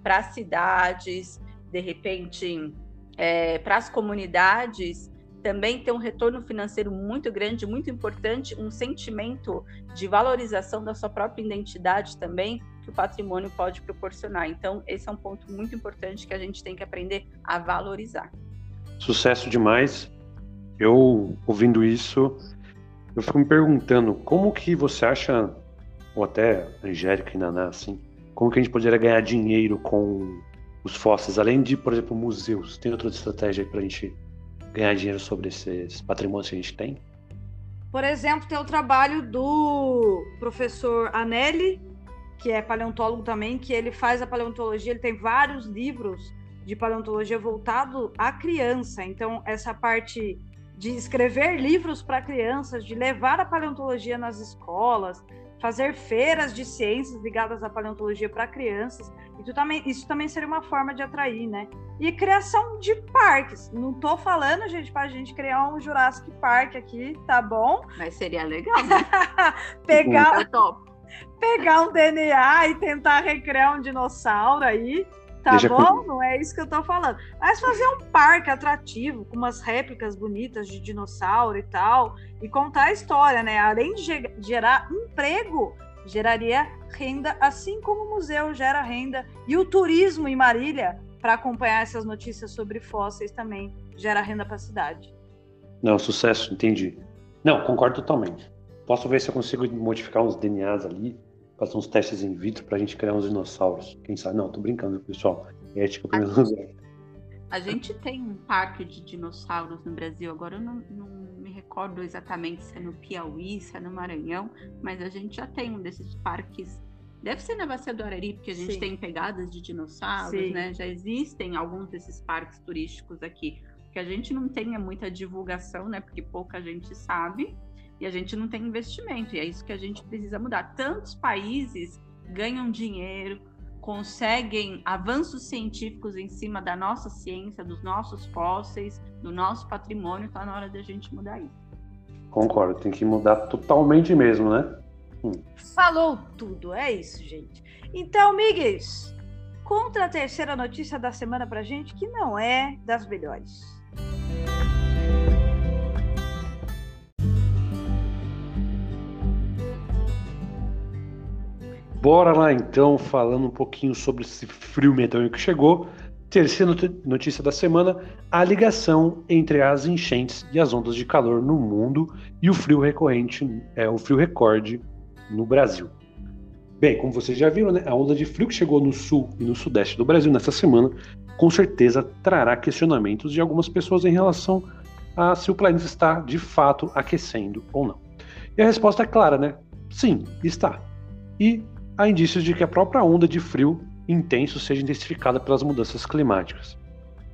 para cidades, de repente, é, para as comunidades, também ter um retorno financeiro muito grande, muito importante, um sentimento de valorização da sua própria identidade também, que o patrimônio pode proporcionar. Então, esse é um ponto muito importante que a gente tem que aprender a valorizar. Sucesso demais eu ouvindo isso, eu fico me perguntando como que você acha, ou até Angélica e Naná, assim, como que a gente poderia ganhar dinheiro com os fósseis, além de, por exemplo, museus? Tem outra estratégia para a gente ganhar dinheiro sobre esses patrimônios que a gente tem? Por exemplo, tem o trabalho do professor Anelli, que é paleontólogo também, que ele faz a paleontologia, ele tem vários livros de paleontologia voltado à criança. Então, essa parte de escrever livros para crianças, de levar a paleontologia nas escolas, fazer feiras de ciências ligadas à paleontologia para crianças. Isso também, isso também seria uma forma de atrair, né? E criação de parques. Não estou falando, gente, para a gente criar um Jurassic Park aqui, tá bom? Mas seria legal, né? pegar, pegar um DNA e tentar recriar um dinossauro aí Tá Deixa bom? Comigo. Não é isso que eu tô falando. Mas fazer um parque atrativo, com umas réplicas bonitas de dinossauro e tal, e contar a história, né? Além de gerar emprego, geraria renda, assim como o museu gera renda. E o turismo em Marília, para acompanhar essas notícias sobre fósseis, também gera renda para a cidade. Não, sucesso, entendi. Não, concordo totalmente. Posso ver se eu consigo modificar uns DNAs ali, fazer uns testes in vitro para a gente criar uns dinossauros. Quem sabe? Não, tô brincando, pessoal. É ética para menos A gente tem um parque de dinossauros no Brasil, agora eu não, não, me recordo exatamente se é no Piauí, se é no Maranhão, mas a gente já tem um desses parques. Deve ser na Bacia do Arari, porque a gente Sim. tem pegadas de dinossauros, Sim. né? Já existem alguns desses parques turísticos aqui que a gente não tenha muita divulgação, né? Porque pouca gente sabe e a gente não tem investimento. E é isso que a gente precisa mudar. Tantos países ganham dinheiro, conseguem avanços científicos em cima da nossa ciência, dos nossos fósseis, do nosso patrimônio. Está na hora de a gente mudar isso. Concordo, tem que mudar totalmente mesmo, né? Hum. Falou tudo, é isso, gente. Então, Miguel, conta a terceira notícia da semana pra gente, que não é das melhores. Bora lá então, falando um pouquinho sobre esse frio medonho que chegou. Terceira notícia da semana: a ligação entre as enchentes e as ondas de calor no mundo e o frio recorrente, é, o frio recorde no Brasil. Bem, como vocês já viram, né, a onda de frio que chegou no sul e no sudeste do Brasil nessa semana com certeza trará questionamentos de algumas pessoas em relação a se o planeta está de fato aquecendo ou não. E a resposta é clara, né? Sim, está. E há indícios de que a própria onda de frio intenso seja intensificada pelas mudanças climáticas.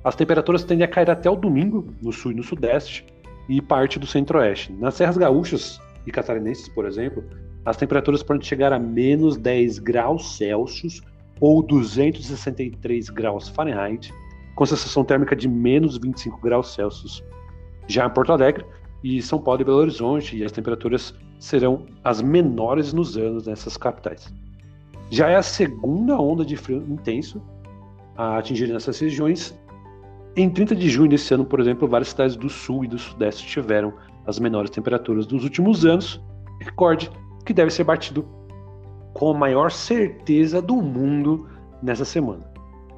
As temperaturas tendem a cair até o domingo no sul e no sudeste e parte do centro-oeste. Nas serras gaúchas e catarinenses, por exemplo, as temperaturas podem chegar a menos 10 graus Celsius ou 263 graus Fahrenheit, com sensação térmica de menos 25 graus Celsius. Já em Porto Alegre e São Paulo e Belo Horizonte, e as temperaturas serão as menores nos anos nessas capitais. Já é a segunda onda de frio intenso a atingir nessas regiões. Em 30 de junho desse ano, por exemplo, várias cidades do sul e do sudeste tiveram as menores temperaturas dos últimos anos, recorde que deve ser batido com a maior certeza do mundo nessa semana.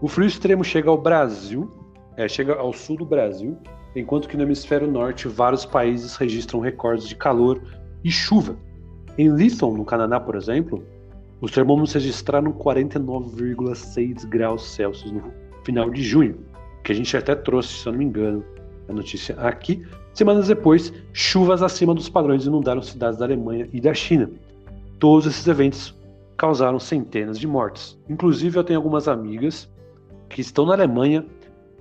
O frio extremo chega ao Brasil, é, chega ao sul do Brasil, enquanto que no hemisfério norte vários países registram recordes de calor e chuva. Em Liston, no Canadá, por exemplo, os termômetros registraram 49,6 graus Celsius no final de junho, que a gente até trouxe, se eu não me engano, a notícia aqui. Semanas depois, chuvas acima dos padrões inundaram cidades da Alemanha e da China. Todos esses eventos causaram centenas de mortes. Inclusive, eu tenho algumas amigas que estão na Alemanha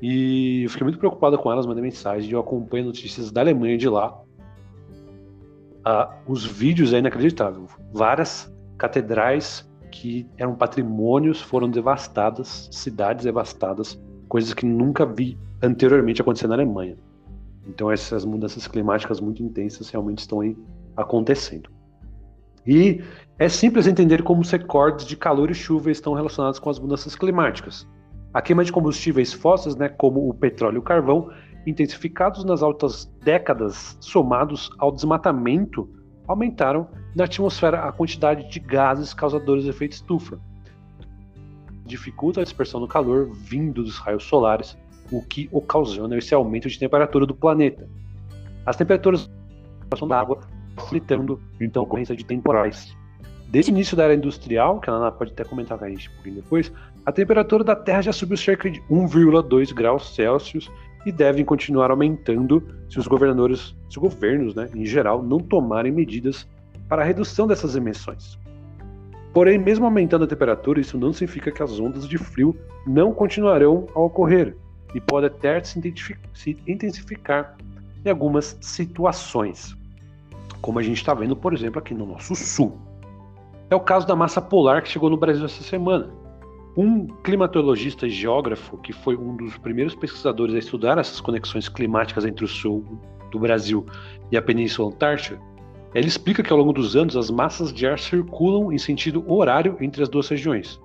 e eu fiquei muito preocupado com elas, mandei mensagem, eu acompanho notícias da Alemanha de lá. Ah, os vídeos é inacreditável. Várias catedrais que eram patrimônios foram devastadas, cidades devastadas, coisas que nunca vi anteriormente acontecer na Alemanha. Então essas mudanças climáticas muito intensas realmente estão aí acontecendo. E é simples entender como os recordes de calor e chuva estão relacionados com as mudanças climáticas. A queima de combustíveis fósseis, né, como o petróleo e o carvão, intensificados nas altas décadas, somados ao desmatamento, aumentaram na atmosfera a quantidade de gases causadores de efeito estufa. Dificulta a dispersão do calor vindo dos raios solares, o que ocasiona esse aumento de temperatura do planeta. As temperaturas da água facilitando então a ocorrência de temporais. Desde o início da era industrial, que a Ana pode até comentar com a gente um pouquinho depois, a temperatura da Terra já subiu cerca de 1,2 graus Celsius e devem continuar aumentando se os governadores, se os governos, né, em geral, não tomarem medidas para a redução dessas emissões. Porém, mesmo aumentando a temperatura, isso não significa que as ondas de frio não continuarão a ocorrer e pode até se intensificar em algumas situações como a gente está vendo, por exemplo, aqui no nosso sul. É o caso da massa polar que chegou no Brasil essa semana. Um climatologista e geógrafo, que foi um dos primeiros pesquisadores a estudar essas conexões climáticas entre o sul do Brasil e a Península Antártica, ele explica que ao longo dos anos as massas de ar circulam em sentido horário entre as duas regiões.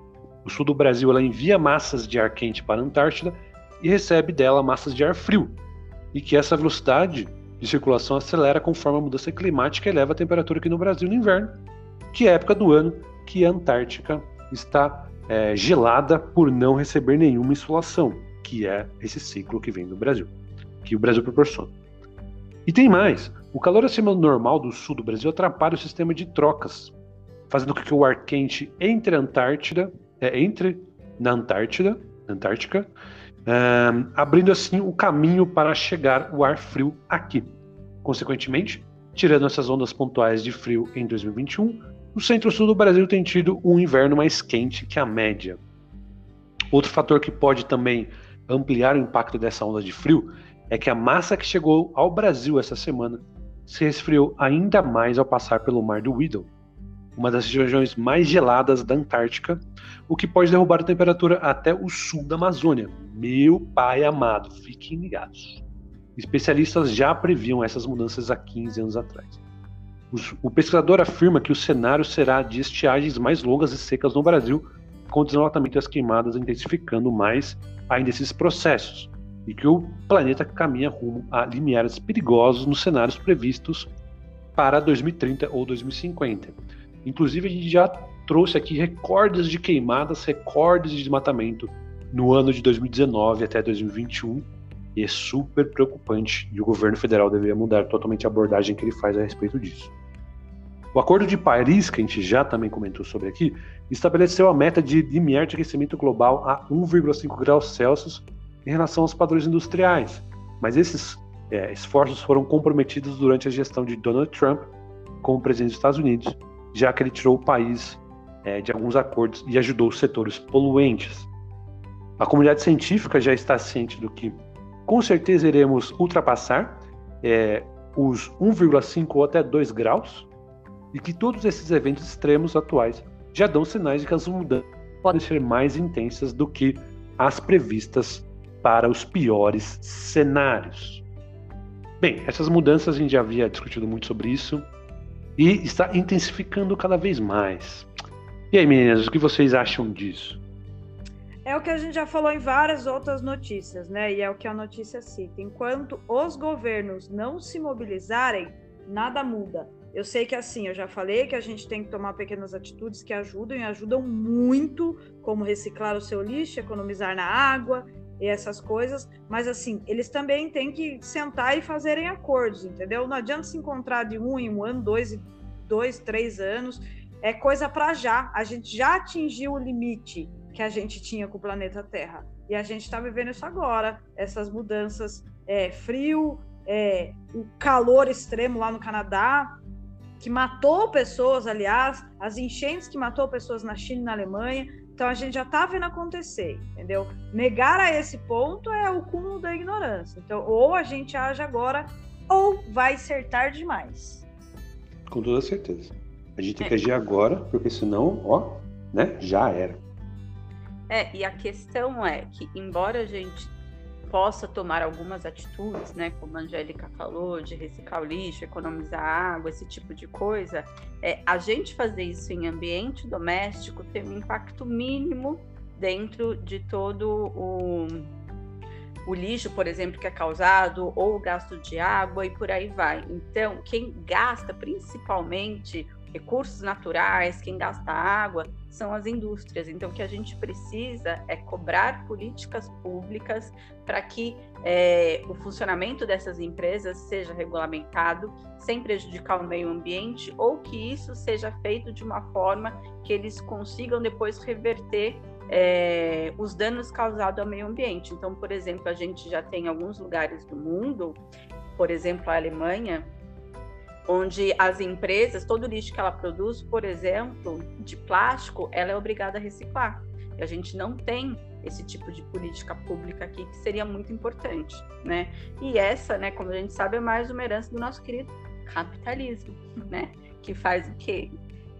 o sul do Brasil envia massas de ar quente para a Antártida e recebe dela massas de ar frio, e que essa velocidade de circulação acelera conforme a mudança climática eleva a temperatura aqui no Brasil no inverno, que é a época do ano que a Antártica está é, gelada por não receber nenhuma insolação, que é esse ciclo que vem do Brasil, que o Brasil proporciona. E tem mais, o calor acima do normal do sul do Brasil atrapalha o sistema de trocas, fazendo com que o ar quente entre a Antártida, é, entre na Antártida, Antártica, abrindo assim o caminho para chegar o ar frio aqui. Consequentemente, tirando essas ondas pontuais de frio em 2021, o centro-sul do Brasil tem tido um inverno mais quente que a média. Outro fator que pode também ampliar o impacto dessa onda de frio é que a massa que chegou ao Brasil essa semana se resfriou ainda mais ao passar pelo Mar do Weddell, uma das regiões mais geladas da Antártica, o que pode derrubar a temperatura até o sul da Amazônia. Meu pai amado, fiquem ligados. Especialistas já previam essas mudanças há 15 anos atrás. O pesquisador afirma que o cenário será de estiagens mais longas e secas no Brasil, com o desmatamento das queimadas intensificando mais ainda esses processos, e que o planeta caminha rumo a limiares perigosos nos cenários previstos para 2030 ou 2050. Inclusive, a gente já trouxe aqui recordes de queimadas, recordes de desmatamento no ano de 2019 até 2021, e é super preocupante, e o governo federal deveria mudar totalmente a abordagem que ele faz a respeito disso. O Acordo de Paris, que a gente já também comentou sobre aqui, estabeleceu a meta de limiar de aquecimento global a 1,5 graus Celsius em relação aos padrões industriais, mas esses é, esforços foram comprometidos durante a gestão de Donald Trump como presidente dos Estados Unidos, já que ele tirou o país é, de alguns acordos e ajudou os setores poluentes. A comunidade científica já está ciente do que com certeza iremos ultrapassar é, os 1,5 ou até 2 graus e que todos esses eventos extremos atuais já dão sinais de que as mudanças podem ser mais intensas do que as previstas para os piores cenários. Bem, essas mudanças a gente já havia discutido muito sobre isso e está intensificando cada vez mais. E aí, meninas, o que vocês acham disso? É o que a gente já falou em várias outras notícias, né? E é o que a notícia cita. Enquanto os governos não se mobilizarem, nada muda. Eu sei que assim, eu já falei que a gente tem que tomar pequenas atitudes que ajudam e ajudam muito, como reciclar o seu lixo, economizar na água e essas coisas, mas assim, eles também têm que sentar e fazerem acordos, entendeu? Não adianta se encontrar de um em um ano, dois, dois três anos, é coisa para já. A gente já atingiu o limite que a gente tinha com o planeta Terra. E a gente está vivendo isso agora, essas mudanças, é, frio, é, o calor extremo lá no Canadá, que matou pessoas, aliás, as enchentes que matou pessoas na China e na Alemanha. Então a gente já está vendo acontecer, entendeu? Negar a esse ponto é o cúmulo da ignorância. Então, ou a gente age agora, ou vai ser tarde demais. Com toda certeza. A gente tem que agir agora, porque senão, ó, né, já era. É, e a questão é que, embora a gente possa tomar algumas atitudes, né, como a Angélica falou, de reciclar o lixo, economizar água, esse tipo de coisa, é, a gente fazer isso em ambiente doméstico tem um impacto mínimo dentro de todo o, o lixo, por exemplo, que é causado, ou o gasto de água e por aí vai. Então, quem gasta principalmente recursos naturais, quem gasta água, são as indústrias. Então, o que a gente precisa é cobrar políticas públicas para que é, o funcionamento dessas empresas seja regulamentado sem prejudicar o meio ambiente ou que isso seja feito de uma forma que eles consigam depois reverter é, os danos causados ao meio ambiente. Então, por exemplo, a gente já tem alguns lugares do mundo, por exemplo, a Alemanha, onde as empresas, todo o lixo que ela produz, por exemplo, de plástico, ela é obrigada a reciclar. E a gente não tem esse tipo de política pública aqui que seria muito importante, né? E essa, né, como a gente sabe, é mais uma herança do nosso querido capitalismo, né? Que faz o quê?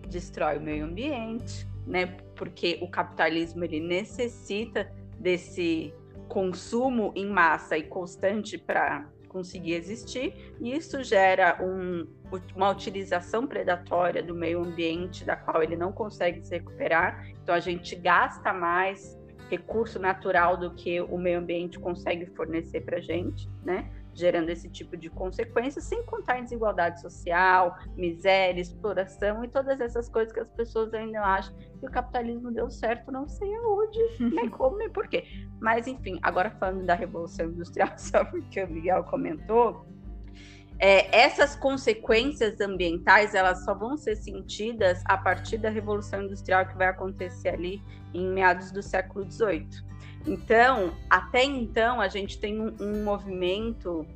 Destrói o meio ambiente, né? Porque o capitalismo ele necessita desse consumo em massa e constante para conseguir existir, e isso gera um, uma utilização predatória do meio ambiente da qual ele não consegue se recuperar. Então a gente gasta mais recurso natural do que o meio ambiente consegue fornecer para a gente, né? gerando esse tipo de consequências, sem contar em desigualdade social, miséria, exploração e todas essas coisas que as pessoas ainda acham que o capitalismo deu certo, não sei aonde, nem como, nem porquê. Mas, enfim, agora falando da Revolução Industrial, só porque o Miguel comentou, é, essas consequências ambientais elas só vão ser sentidas a partir da revolução industrial que vai acontecer ali em meados do século XVIII. Então, até então, a gente tem um, um movimento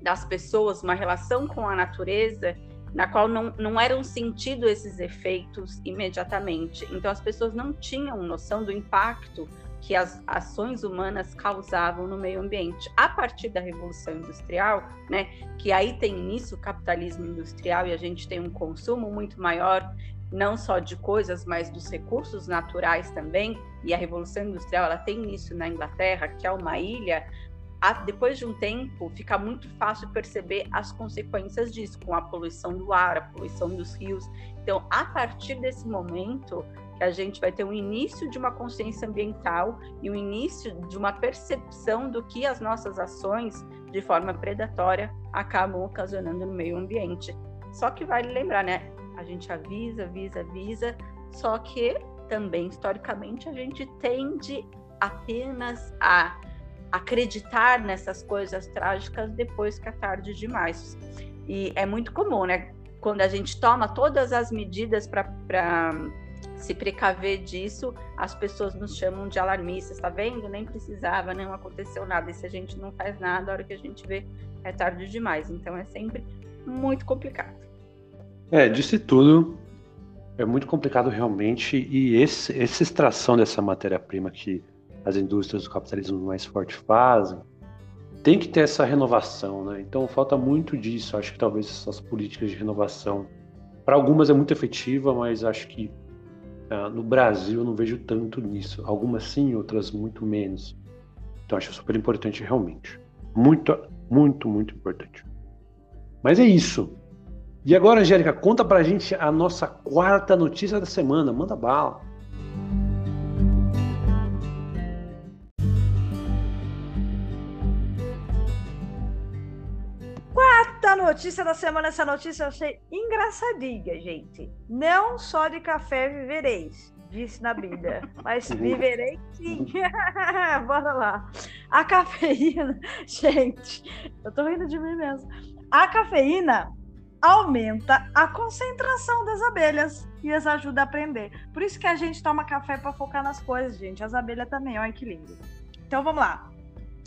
das pessoas, uma relação com a natureza, na qual não, não eram sentidos esses efeitos imediatamente. Então, as pessoas não tinham noção do impacto que as ações humanas causavam no meio ambiente. A partir da Revolução Industrial, né, que aí tem início o capitalismo industrial e a gente tem um consumo muito maior não só de coisas, mas dos recursos naturais também. E a Revolução Industrial ela tem início na Inglaterra, que é uma ilha. Depois de um tempo, fica muito fácil perceber as consequências disso, com a poluição do ar, a poluição dos rios. Então, a partir desse momento, a gente vai ter um início de uma consciência ambiental e o um início de uma percepção do que as nossas ações, de forma predatória, acabam ocasionando no meio ambiente. Só que vale lembrar, né? a gente avisa, avisa, avisa, só que também historicamente a gente tende apenas a acreditar nessas coisas trágicas depois que é tarde demais. E é muito comum, né? Quando a gente toma todas as medidas para se precaver disso, as pessoas nos chamam de alarmistas, tá vendo? Nem precisava, não aconteceu nada. E se a gente não faz nada, a hora que a gente vê é tarde demais. Então é sempre muito complicado. É, disse tudo. É muito complicado realmente. E esse, essa extração dessa matéria-prima que as indústrias do capitalismo mais forte fazem, tem que ter essa renovação, né? Então falta muito disso. Acho que talvez essas políticas de renovação, para algumas é muito efetiva, mas acho que uh, no Brasil eu não vejo tanto nisso. Algumas sim, outras muito menos. Então acho super importante realmente. Muito, muito, muito importante. Mas é isso. E agora, Angélica, conta pra gente a nossa quarta notícia da semana. Manda bala. Notícia da semana. Essa notícia eu achei engraçadinha, gente. Não só de café vivereis, disse na Bíblia, mas uhum. viverei sim. Bora lá. A cafeína, gente, eu tô rindo de mim mesmo. A cafeína aumenta a concentração das abelhas e as ajuda a aprender. Por isso que a gente toma café para focar nas coisas, gente. As abelhas também, olha que lindo. Então vamos lá.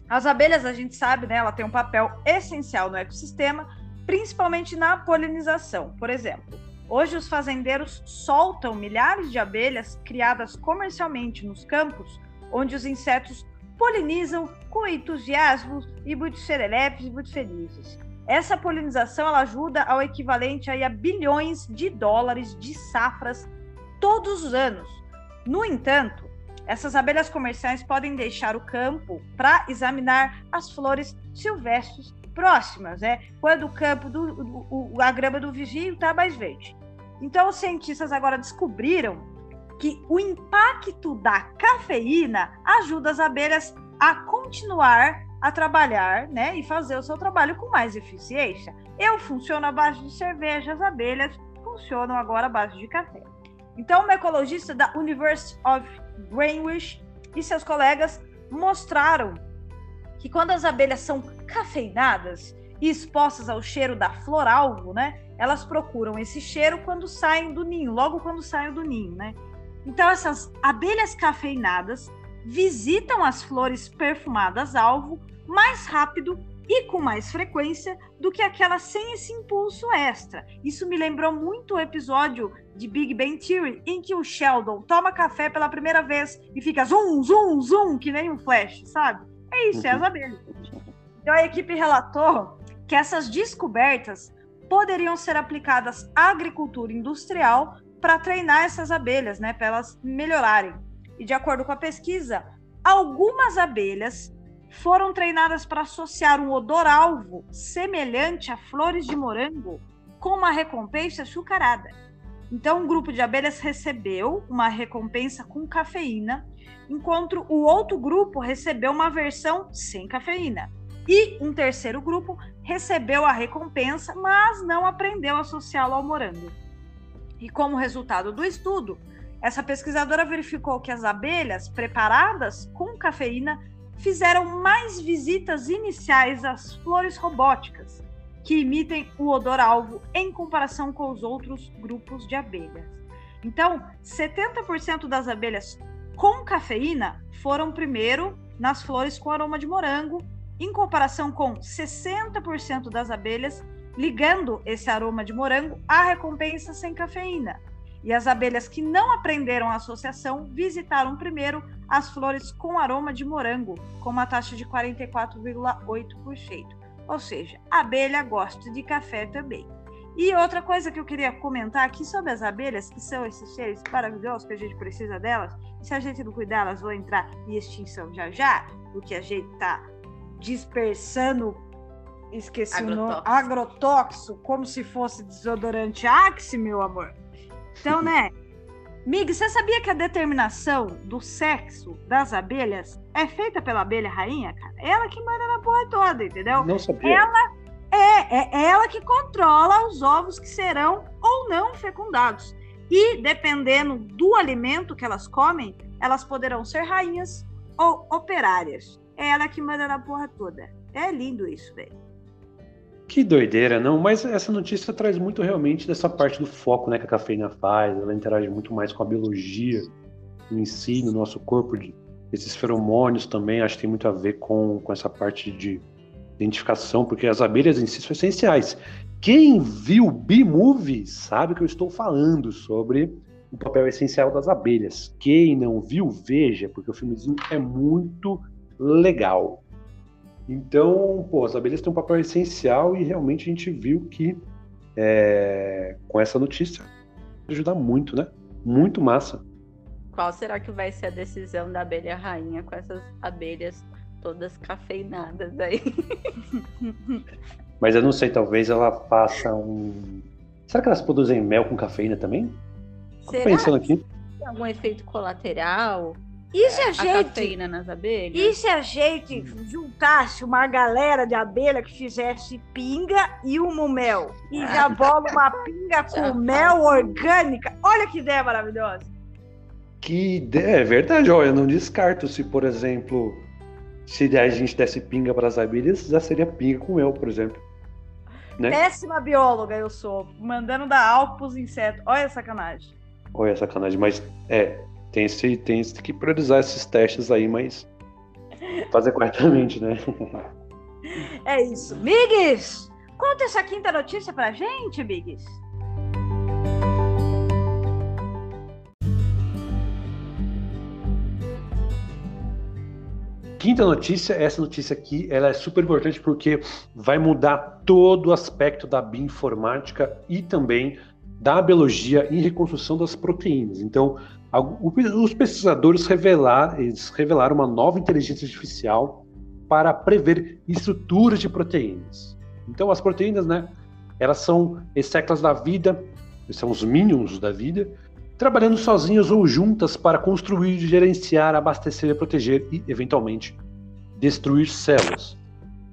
As abelhas, a gente sabe, né? Ela tem um papel essencial no ecossistema, principalmente na polinização. Por exemplo, hoje os fazendeiros soltam milhares de abelhas criadas comercialmente nos campos, onde os insetos polinizam com entusiasmo e muito serelepes e muito felizes. Essa polinização ela ajuda ao equivalente aí a bilhões de dólares de safras todos os anos. No entanto, essas abelhas comerciais podem deixar o campo para examinar as flores silvestres próximas, né? Quando o campo do, do, a grama do vizinho está mais verde. Então, os cientistas agora descobriram que o impacto da cafeína ajuda as abelhas a continuar a trabalhar né, e fazer o seu trabalho com mais eficiência. Eu funciono à base de cerveja, as abelhas funcionam agora à base de café. Então, uma ecologista da University of Greenwich e seus colegas mostraram que quando as abelhas são cafeinadas e expostas ao cheiro da flor alvo, né, elas procuram esse cheiro quando saem do ninho, logo quando saem do ninho, né? Então essas abelhas cafeinadas visitam as flores perfumadas alvo mais rápido e com mais frequência do que aquela sem esse impulso extra. Isso me lembrou muito o episódio de Big Bang Theory, em que o Sheldon toma café pela primeira vez e fica zum, zum, zum, que nem um flash, sabe? É isso, é as abelhas. Então a equipe relatou que essas descobertas poderiam ser aplicadas à agricultura industrial para treinar essas abelhas, né, para elas melhorarem. E de acordo com a pesquisa, algumas abelhas foram treinadas para associar um odor alvo semelhante a flores de morango com uma recompensa açucarada. Então, um grupo de abelhas recebeu uma recompensa com cafeína, enquanto o outro grupo recebeu uma versão sem cafeína. E um terceiro grupo recebeu a recompensa, mas não aprendeu a associá-lo ao morango. E como resultado do estudo, essa pesquisadora verificou que as abelhas preparadas com cafeína fizeram mais visitas iniciais às flores robóticas, que imitem o odor-alvo em comparação com os outros grupos de abelhas. Então, 70% das abelhas com cafeína foram primeiro nas flores com aroma de morango em comparação com 60% das abelhas ligando esse aroma de morango à recompensa sem cafeína. E as abelhas que não aprenderam a associação visitaram primeiro as flores com aroma de morango, com uma taxa de 44,8%. Ou seja, a abelha gosta de café também. E outra coisa que eu queria comentar aqui sobre as abelhas, que são esses seres maravilhosos que a gente precisa delas, se a gente não cuidar, elas vão entrar em extinção já já, porque a gente está dispersando, esqueci agrotóxico. o nome, agrotóxico, como se fosse desodorante Axe, meu amor. Então, né? Mig, você sabia que a determinação do sexo das abelhas é feita pela abelha rainha, cara? Ela que manda na porra toda, entendeu? Não sabia. Ela é, é ela que controla os ovos que serão ou não fecundados. E dependendo do alimento que elas comem, elas poderão ser rainhas ou operárias. É ela que manda na porra toda. É lindo isso, velho. Que doideira, não? Mas essa notícia traz muito realmente dessa parte do foco né, que a cafeína faz. Ela interage muito mais com a biologia em si, no nosso corpo, de, esses feromônios também. Acho que tem muito a ver com, com essa parte de identificação, porque as abelhas em si são essenciais. Quem viu B-Movie sabe que eu estou falando sobre o papel essencial das abelhas. Quem não viu, veja, porque o filmezinho é muito legal. Então, pô, as abelhas têm um papel essencial e realmente a gente viu que é, com essa notícia ajuda muito, né? Muito massa. Qual será que vai ser a decisão da abelha rainha com essas abelhas todas cafeinadas aí? Mas eu não sei, talvez ela faça um. Será que elas produzem mel com cafeína também? Será? Tô pensando aqui. Tem algum efeito colateral? E se a, a gente. Cafeína nas abelhas? E se a gente juntasse uma galera de abelha que fizesse pinga e um mel? E já bola uma pinga com mel orgânica? Olha que ideia maravilhosa! Que ideia, é verdade, olha, eu não descarto se, por exemplo, se a gente desse pinga para as abelhas, já seria pinga com mel, por exemplo. Né? Péssima bióloga eu sou, mandando dar álcool pros insetos. Olha a sacanagem. Olha a sacanagem, mas é, tem, esse, tem que priorizar esses testes aí, mas fazer corretamente, né? É isso. Migs, conta essa quinta notícia pra gente, Migs. Quinta notícia, essa notícia aqui, ela é super importante porque vai mudar todo o aspecto da bioinformática e também da biologia em reconstrução das proteínas. Então, os pesquisadores revelaram, revelaram uma nova inteligência artificial para prever estruturas de proteínas. Então, as proteínas, né, elas são seclas da vida, são os minions da vida, trabalhando sozinhas ou juntas para construir, gerenciar, abastecer, proteger e, eventualmente, destruir células.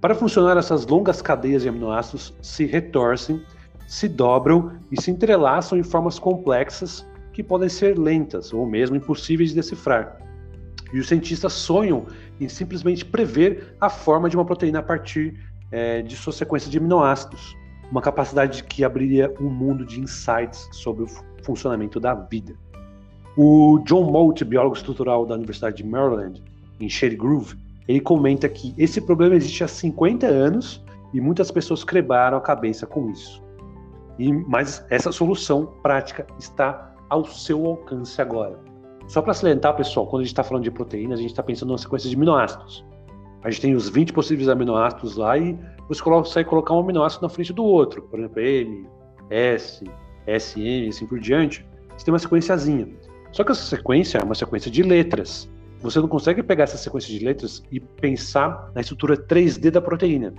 Para funcionar, essas longas cadeias de aminoácidos se retorcem, se dobram e se entrelaçam em formas complexas que podem ser lentas ou mesmo impossíveis de decifrar. E os cientistas sonham em simplesmente prever a forma de uma proteína a partir é, de sua sequência de aminoácidos, uma capacidade que abriria um mundo de insights sobre o funcionamento da vida. O John Moult, biólogo estrutural da Universidade de Maryland, em Shady Grove, ele comenta que esse problema existe há 50 anos e muitas pessoas quebraram a cabeça com isso. E, mas essa solução prática está ao seu alcance agora. Só para salientar, pessoal, quando a gente está falando de proteínas, a gente está pensando numa sequência de aminoácidos. A gente tem os 20 possíveis aminoácidos lá e você consegue colocar um aminoácido na frente do outro. Por exemplo, M, S, SM, assim por diante. Você tem uma sequenciazinha. Só que essa sequência é uma sequência de letras. Você não consegue pegar essa sequência de letras e pensar na estrutura 3D da proteína.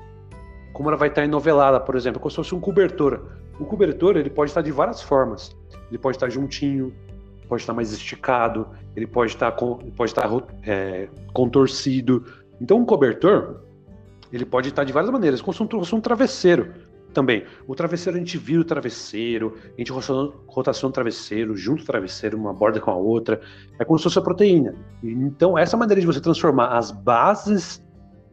como ela vai estar enovelada, por exemplo, como se fosse um cobertor. O cobertor ele pode estar de várias formas. Ele pode estar juntinho, pode estar mais esticado, ele pode estar, pode estar é, contorcido. Então, um cobertor ele pode estar de várias maneiras, como se fosse um travesseiro também. O travesseiro a gente vira o travesseiro, a gente rotaciona, rotaciona o travesseiro, junta o travesseiro, uma borda com a outra. É como se fosse a proteína. Então, essa maneira de você transformar as bases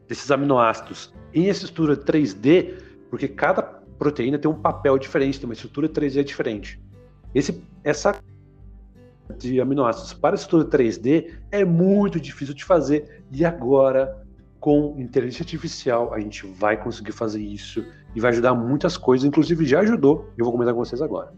desses aminoácidos em estrutura 3D, porque cada proteína tem um papel diferente, tem uma estrutura 3D diferente. Esse, essa de aminoácidos para estrutura 3D é muito difícil de fazer e agora com inteligência artificial a gente vai conseguir fazer isso e vai ajudar muitas coisas, inclusive já ajudou, eu vou comentar com vocês agora.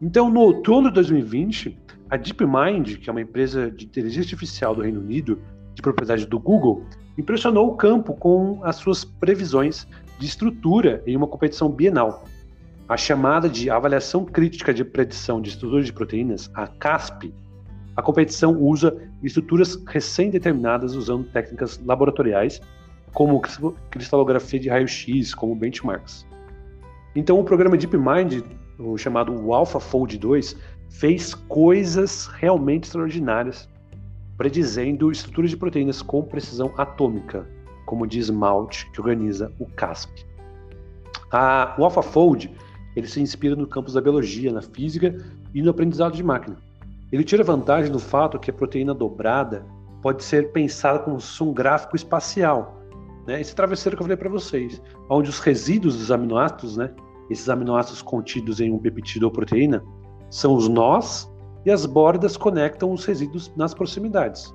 Então, no outono de 2020, a DeepMind, que é uma empresa de inteligência artificial do Reino Unido, de propriedade do Google, impressionou o campo com as suas previsões de estrutura em uma competição bienal. A chamada de Avaliação Crítica de Predição de Estruturas de Proteínas, a CASP, a competição usa estruturas recém-determinadas usando técnicas laboratoriais, como cristalografia de raio-x, como benchmarks. Então, o programa DeepMind, o chamado AlphaFold 2, fez coisas realmente extraordinárias, predizendo estruturas de proteínas com precisão atômica, como diz Malt, que organiza o CASP. A, o AlphaFold ele se inspira no campus da biologia, na física e no aprendizado de máquina. Ele tira vantagem do fato que a proteína dobrada pode ser pensada como um gráfico espacial. Né? Esse travesseiro que eu falei para vocês, onde os resíduos dos aminoácidos, né? esses aminoácidos contidos em um peptídeo ou proteína, são os nós e as bordas conectam os resíduos nas proximidades.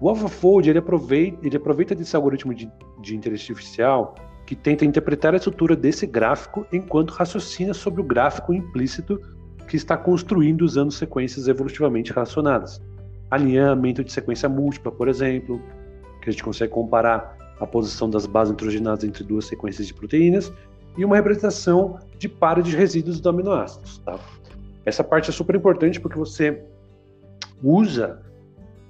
O AlphaFold ele aproveita, ele aproveita desse algoritmo de, de inteligência artificial que tenta interpretar a estrutura desse gráfico enquanto raciocina sobre o gráfico implícito que está construindo usando sequências evolutivamente relacionadas. Alinhamento de sequência múltipla, por exemplo, que a gente consegue comparar a posição das bases nitrogenadas entre duas sequências de proteínas, e uma representação de par de resíduos do aminoácidos. Tá? Essa parte é super importante porque você usa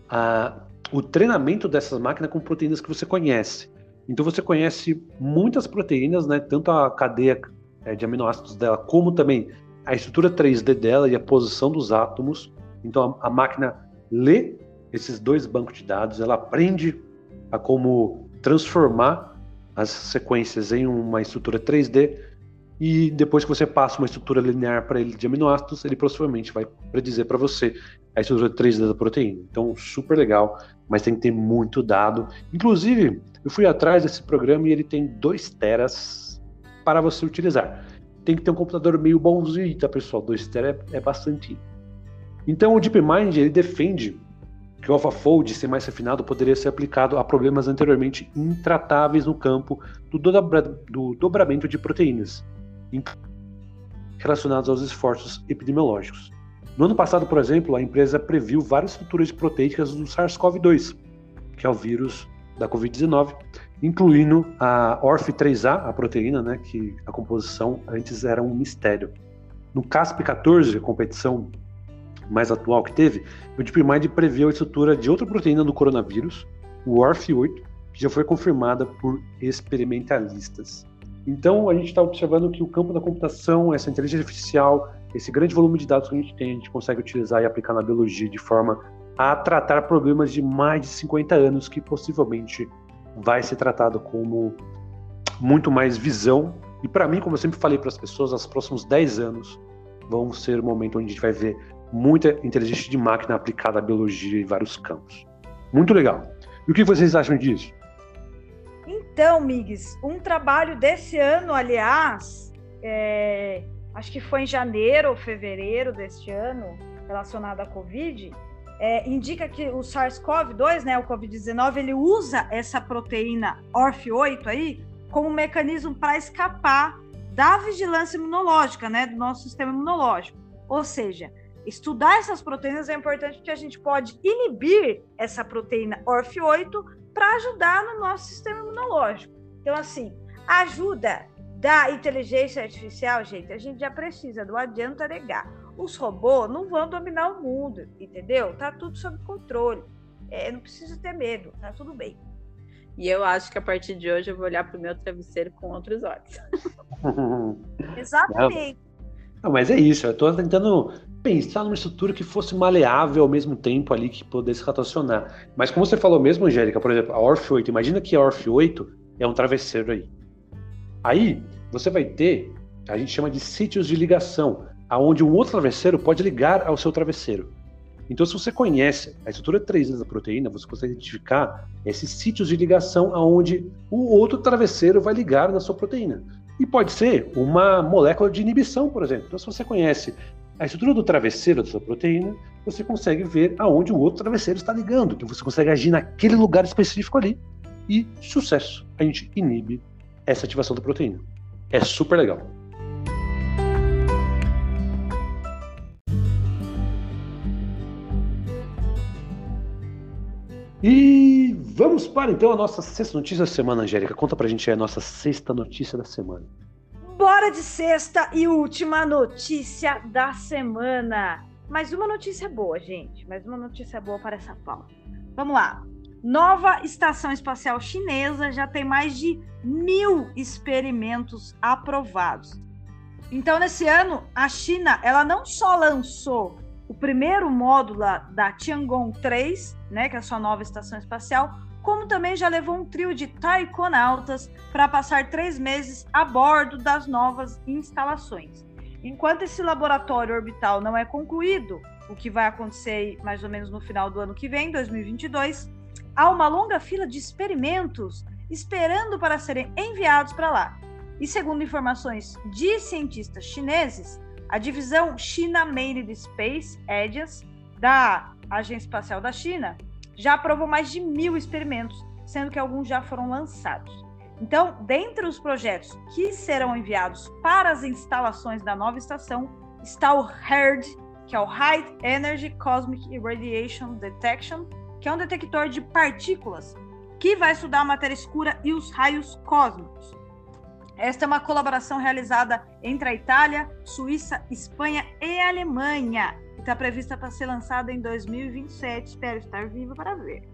a, o treinamento dessas máquinas com proteínas que você conhece. Então você conhece muitas proteínas, né, tanto a cadeia é, de aminoácidos dela, como também a estrutura 3D dela e a posição dos átomos. Então a, a máquina lê esses dois bancos de dados, ela aprende a como transformar as sequências em uma estrutura 3D e depois que você passa uma estrutura linear para ele de aminoácidos, ele possivelmente vai predizer para você a estrutura 3D da proteína. Então, super legal, mas tem que ter muito dado. Inclusive, eu fui atrás desse programa e ele tem 2 teras para você utilizar. Tem que ter um computador meio bonzinho, tá, pessoal? 2 teras é, é bastante. Então, o DeepMind ele defende que o AlphaFold ser mais refinado poderia ser aplicado a problemas anteriormente intratáveis no campo do, dobra, do dobramento de proteínas, relacionados aos esforços epidemiológicos. No ano passado, por exemplo, a empresa previu várias estruturas proteicas do SARS-CoV-2, que é o vírus da Covid-19, incluindo a ORF3A, a proteína, né, que a composição antes era um mistério. No CASP-14, a competição mais atual que teve, o DeepMind previu a estrutura de outra proteína do coronavírus, o ORF8, que já foi confirmada por experimentalistas. Então, a gente está observando que o campo da computação, essa inteligência artificial, esse grande volume de dados que a gente tem, a gente consegue utilizar e aplicar na biologia de forma a tratar problemas de mais de 50 anos que possivelmente vai ser tratado como muito mais visão. E para mim, como eu sempre falei para as pessoas, os próximos 10 anos vão ser o momento onde a gente vai ver muita inteligência de máquina aplicada à biologia em vários campos. Muito legal. E o que vocês acham disso? Então, Migues, um trabalho desse ano, aliás, é, acho que foi em janeiro ou fevereiro deste ano, relacionado à Covid, é, indica que o SARS-CoV-2, né, o Covid-19, ele usa essa proteína ORF8 aí como mecanismo para escapar da vigilância imunológica, né, do nosso sistema imunológico. Ou seja, estudar essas proteínas é importante porque a gente pode inibir essa proteína ORF8 para ajudar no nosso sistema imunológico. Então, assim, ajuda da inteligência artificial, gente, a gente já precisa, não adianta negar os robôs não vão dominar o mundo, entendeu? Tá tudo sob controle. É, não precisa ter medo, tá tudo bem. E eu acho que a partir de hoje eu vou olhar para o meu travesseiro com outros olhos. Exatamente. Não, mas é isso, eu estou tentando pensar numa estrutura que fosse maleável ao mesmo tempo ali, que pudesse rotacionar. Mas como você falou mesmo, Angélica, por exemplo, a Orf 8, imagina que a Orf 8 é um travesseiro aí. Aí você vai ter, a gente chama de sítios de ligação, aonde um outro travesseiro pode ligar ao seu travesseiro. Então, se você conhece a estrutura 3D da proteína, você consegue identificar esses sítios de ligação aonde o outro travesseiro vai ligar na sua proteína. E pode ser uma molécula de inibição, por exemplo. Então, se você conhece a estrutura do travesseiro da sua proteína, você consegue ver aonde o outro travesseiro está ligando. Então, você consegue agir naquele lugar específico ali. E sucesso! A gente inibe essa ativação da proteína. É super legal. E vamos para então a nossa sexta notícia da semana, Angélica. Conta pra gente aí a nossa sexta notícia da semana. Bora de sexta e última notícia da semana. Mais uma notícia boa, gente. Mais uma notícia boa para essa pauta. Vamos lá. Nova estação espacial chinesa já tem mais de mil experimentos aprovados. Então, nesse ano, a China ela não só lançou o primeiro módulo da Tiangong 3, né, que é a sua nova estação espacial, como também já levou um trio de taikonautas para passar três meses a bordo das novas instalações. Enquanto esse laboratório orbital não é concluído, o que vai acontecer mais ou menos no final do ano que vem, 2022, há uma longa fila de experimentos esperando para serem enviados para lá. E segundo informações de cientistas chineses, a divisão China Made Space Agency da Agência Espacial da China já aprovou mais de mil experimentos, sendo que alguns já foram lançados. Então, dentre os projetos que serão enviados para as instalações da nova estação, está o HERD, que é o High Energy Cosmic Radiation Detection, que é um detector de partículas que vai estudar a matéria escura e os raios cósmicos. Esta é uma colaboração realizada entre a Itália, Suíça, Espanha e Alemanha. Está prevista para ser lançada em 2027. Espero estar viva para ver.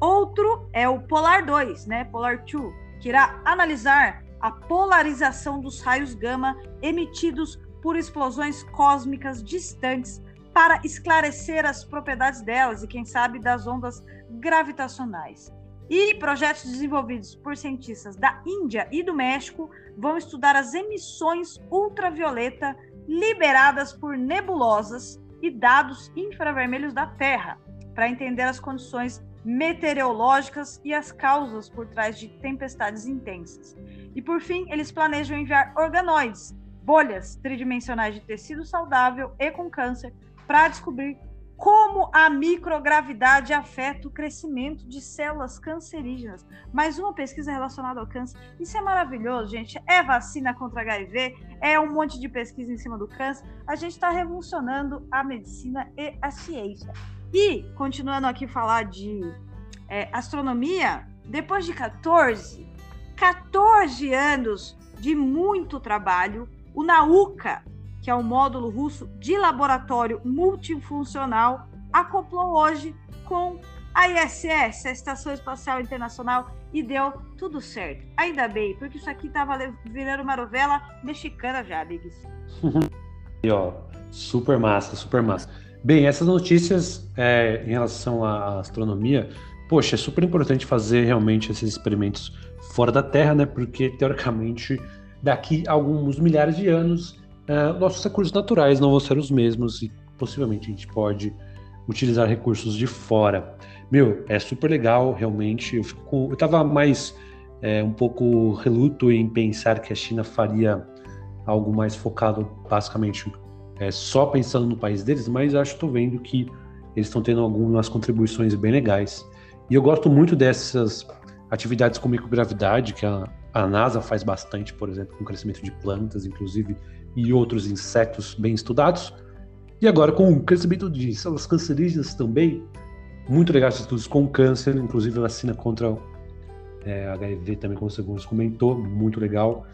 Outro é o Polar 2, né? Polar 2, que irá analisar a polarização dos raios gama emitidos por explosões cósmicas distantes para esclarecer as propriedades delas e, quem sabe, das ondas gravitacionais. E projetos desenvolvidos por cientistas da Índia e do México vão estudar as emissões ultravioleta liberadas por nebulosas e dados infravermelhos da Terra, para entender as condições meteorológicas e as causas por trás de tempestades intensas. E por fim, eles planejam enviar organoides, bolhas tridimensionais de tecido saudável e com câncer, para descobrir como a microgravidade afeta o crescimento de células cancerígenas. Mais uma pesquisa relacionada ao câncer. Isso é maravilhoso, gente. É vacina contra HIV, é um monte de pesquisa em cima do câncer. A gente está revolucionando a medicina e a ciência. E, continuando aqui falar de é, astronomia, depois de 14, 14 anos de muito trabalho, o NAUCA, que é o módulo russo de laboratório multifuncional, acoplou hoje com a ISS, a Estação Espacial Internacional, e deu tudo certo. Ainda bem, porque isso aqui estava virando uma novela mexicana já, amigos. e ó, super massa, super massa. Bem, essas notícias é, em relação à astronomia, poxa, é super importante fazer realmente esses experimentos fora da Terra, né? Porque teoricamente daqui a alguns milhares de anos é, nossos recursos naturais não vão ser os mesmos e possivelmente a gente pode utilizar recursos de fora. Meu, é super legal, realmente. Eu, fico, eu tava mais é, um pouco reluto em pensar que a China faria algo mais focado, basicamente, é, só pensando no país deles, mas acho que estou vendo que eles estão tendo algumas contribuições bem legais. E eu gosto muito dessas atividades com microgravidade, que a, a NASA faz bastante, por exemplo, com crescimento de plantas, inclusive e outros insetos bem estudados. E agora, com o crescimento de células cancerígenas também, muito legais estudos com câncer, inclusive vacina contra é, HIV também, como o Segundo comentou, muito legal.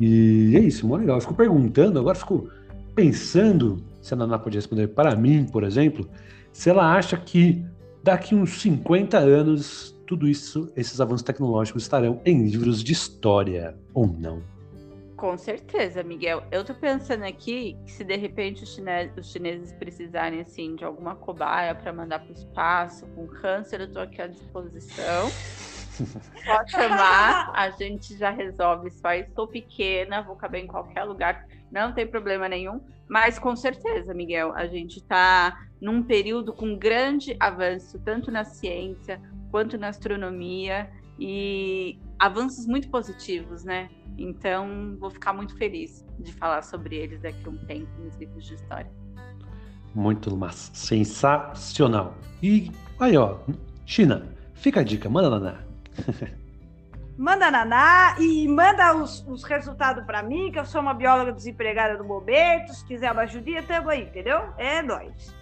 E é isso, muito legal. Eu fico perguntando, agora fico pensando, se a Naná pode responder para mim, por exemplo, se ela acha que daqui uns 50 anos tudo isso, esses avanços tecnológicos estarão em livros de história, ou não? Com certeza, Miguel. Eu tô pensando aqui que se de repente os chineses, os chineses precisarem assim de alguma cobaia para mandar para o espaço com câncer, eu tô aqui à disposição. Pode chamar, a gente já resolve isso aí. Sou pequena, vou caber em qualquer lugar, não tem problema nenhum. Mas com certeza, Miguel, a gente está num período com grande avanço, tanto na ciência quanto na astronomia, e avanços muito positivos, né? Então, vou ficar muito feliz de falar sobre eles daqui a um tempo nos livros de história. Muito massa. Sensacional. E aí, ó, China, fica a dica, manda naná. manda naná e manda os, os resultados para mim, que eu sou uma bióloga desempregada do Bobeto. Se quiser uma ajudinha, tamo aí, entendeu? É nóis.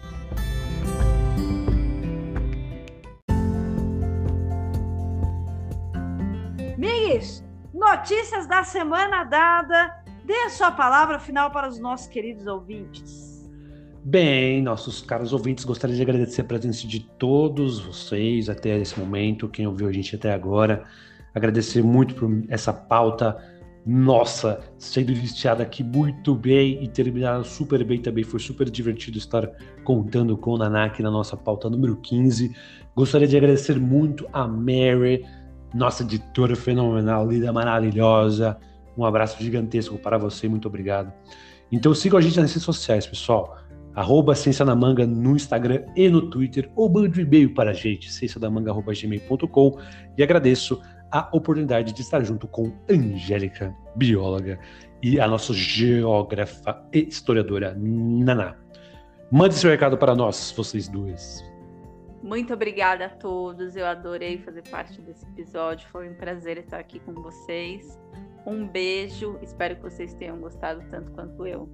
Migues, Notícias da semana dada. Dê a sua palavra final para os nossos queridos ouvintes. Bem, nossos caros ouvintes, gostaria de agradecer a presença de todos vocês até esse momento, quem ouviu a gente até agora. Agradecer muito por essa pauta nossa, sendo iniciada aqui muito bem e terminada super bem também. Foi super divertido estar contando com o Nanak na nossa pauta número 15. Gostaria de agradecer muito a Mary, nossa editora fenomenal, linda, maravilhosa. Um abraço gigantesco para você, muito obrigado. Então sigam a gente nas redes sociais, pessoal. Arroba Ciência na Manga no Instagram e no Twitter, ou mande um e-mail para a gente, cienciadamanga.gmail.com e agradeço a oportunidade de estar junto com Angélica, bióloga, e a nossa geógrafa e historiadora, Naná. Mande seu recado para nós, vocês duas. Muito obrigada a todos. Eu adorei fazer parte desse episódio. Foi um prazer estar aqui com vocês. Um beijo. Espero que vocês tenham gostado tanto quanto eu.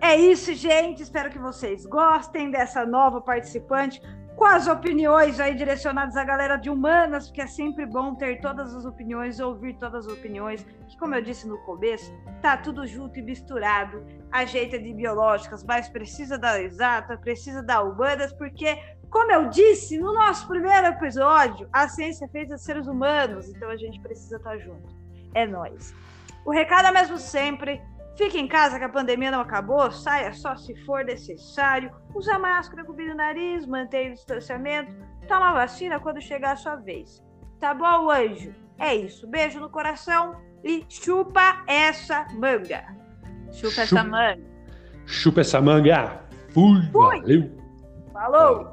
É isso, gente. Espero que vocês gostem dessa nova participante com as opiniões aí direcionadas à galera de humanas, porque é sempre bom ter todas as opiniões, ouvir todas as opiniões, que como eu disse no começo, tá tudo junto e misturado. A gente é de biológicas, mas precisa da exata, precisa da humanas, porque como eu disse no nosso primeiro episódio, a ciência é feita de seres humanos, então a gente precisa estar junto. É nós. O recado é mesmo sempre. Fique em casa que a pandemia não acabou, saia só se for necessário, usa máscara, cobrir o nariz, mantenha o distanciamento, toma vacina quando chegar a sua vez. Tá bom, anjo? É isso. Beijo no coração e chupa essa manga. Chupa, chupa essa manga. Chupa essa manga. Fui. Fui. Valeu. Falou!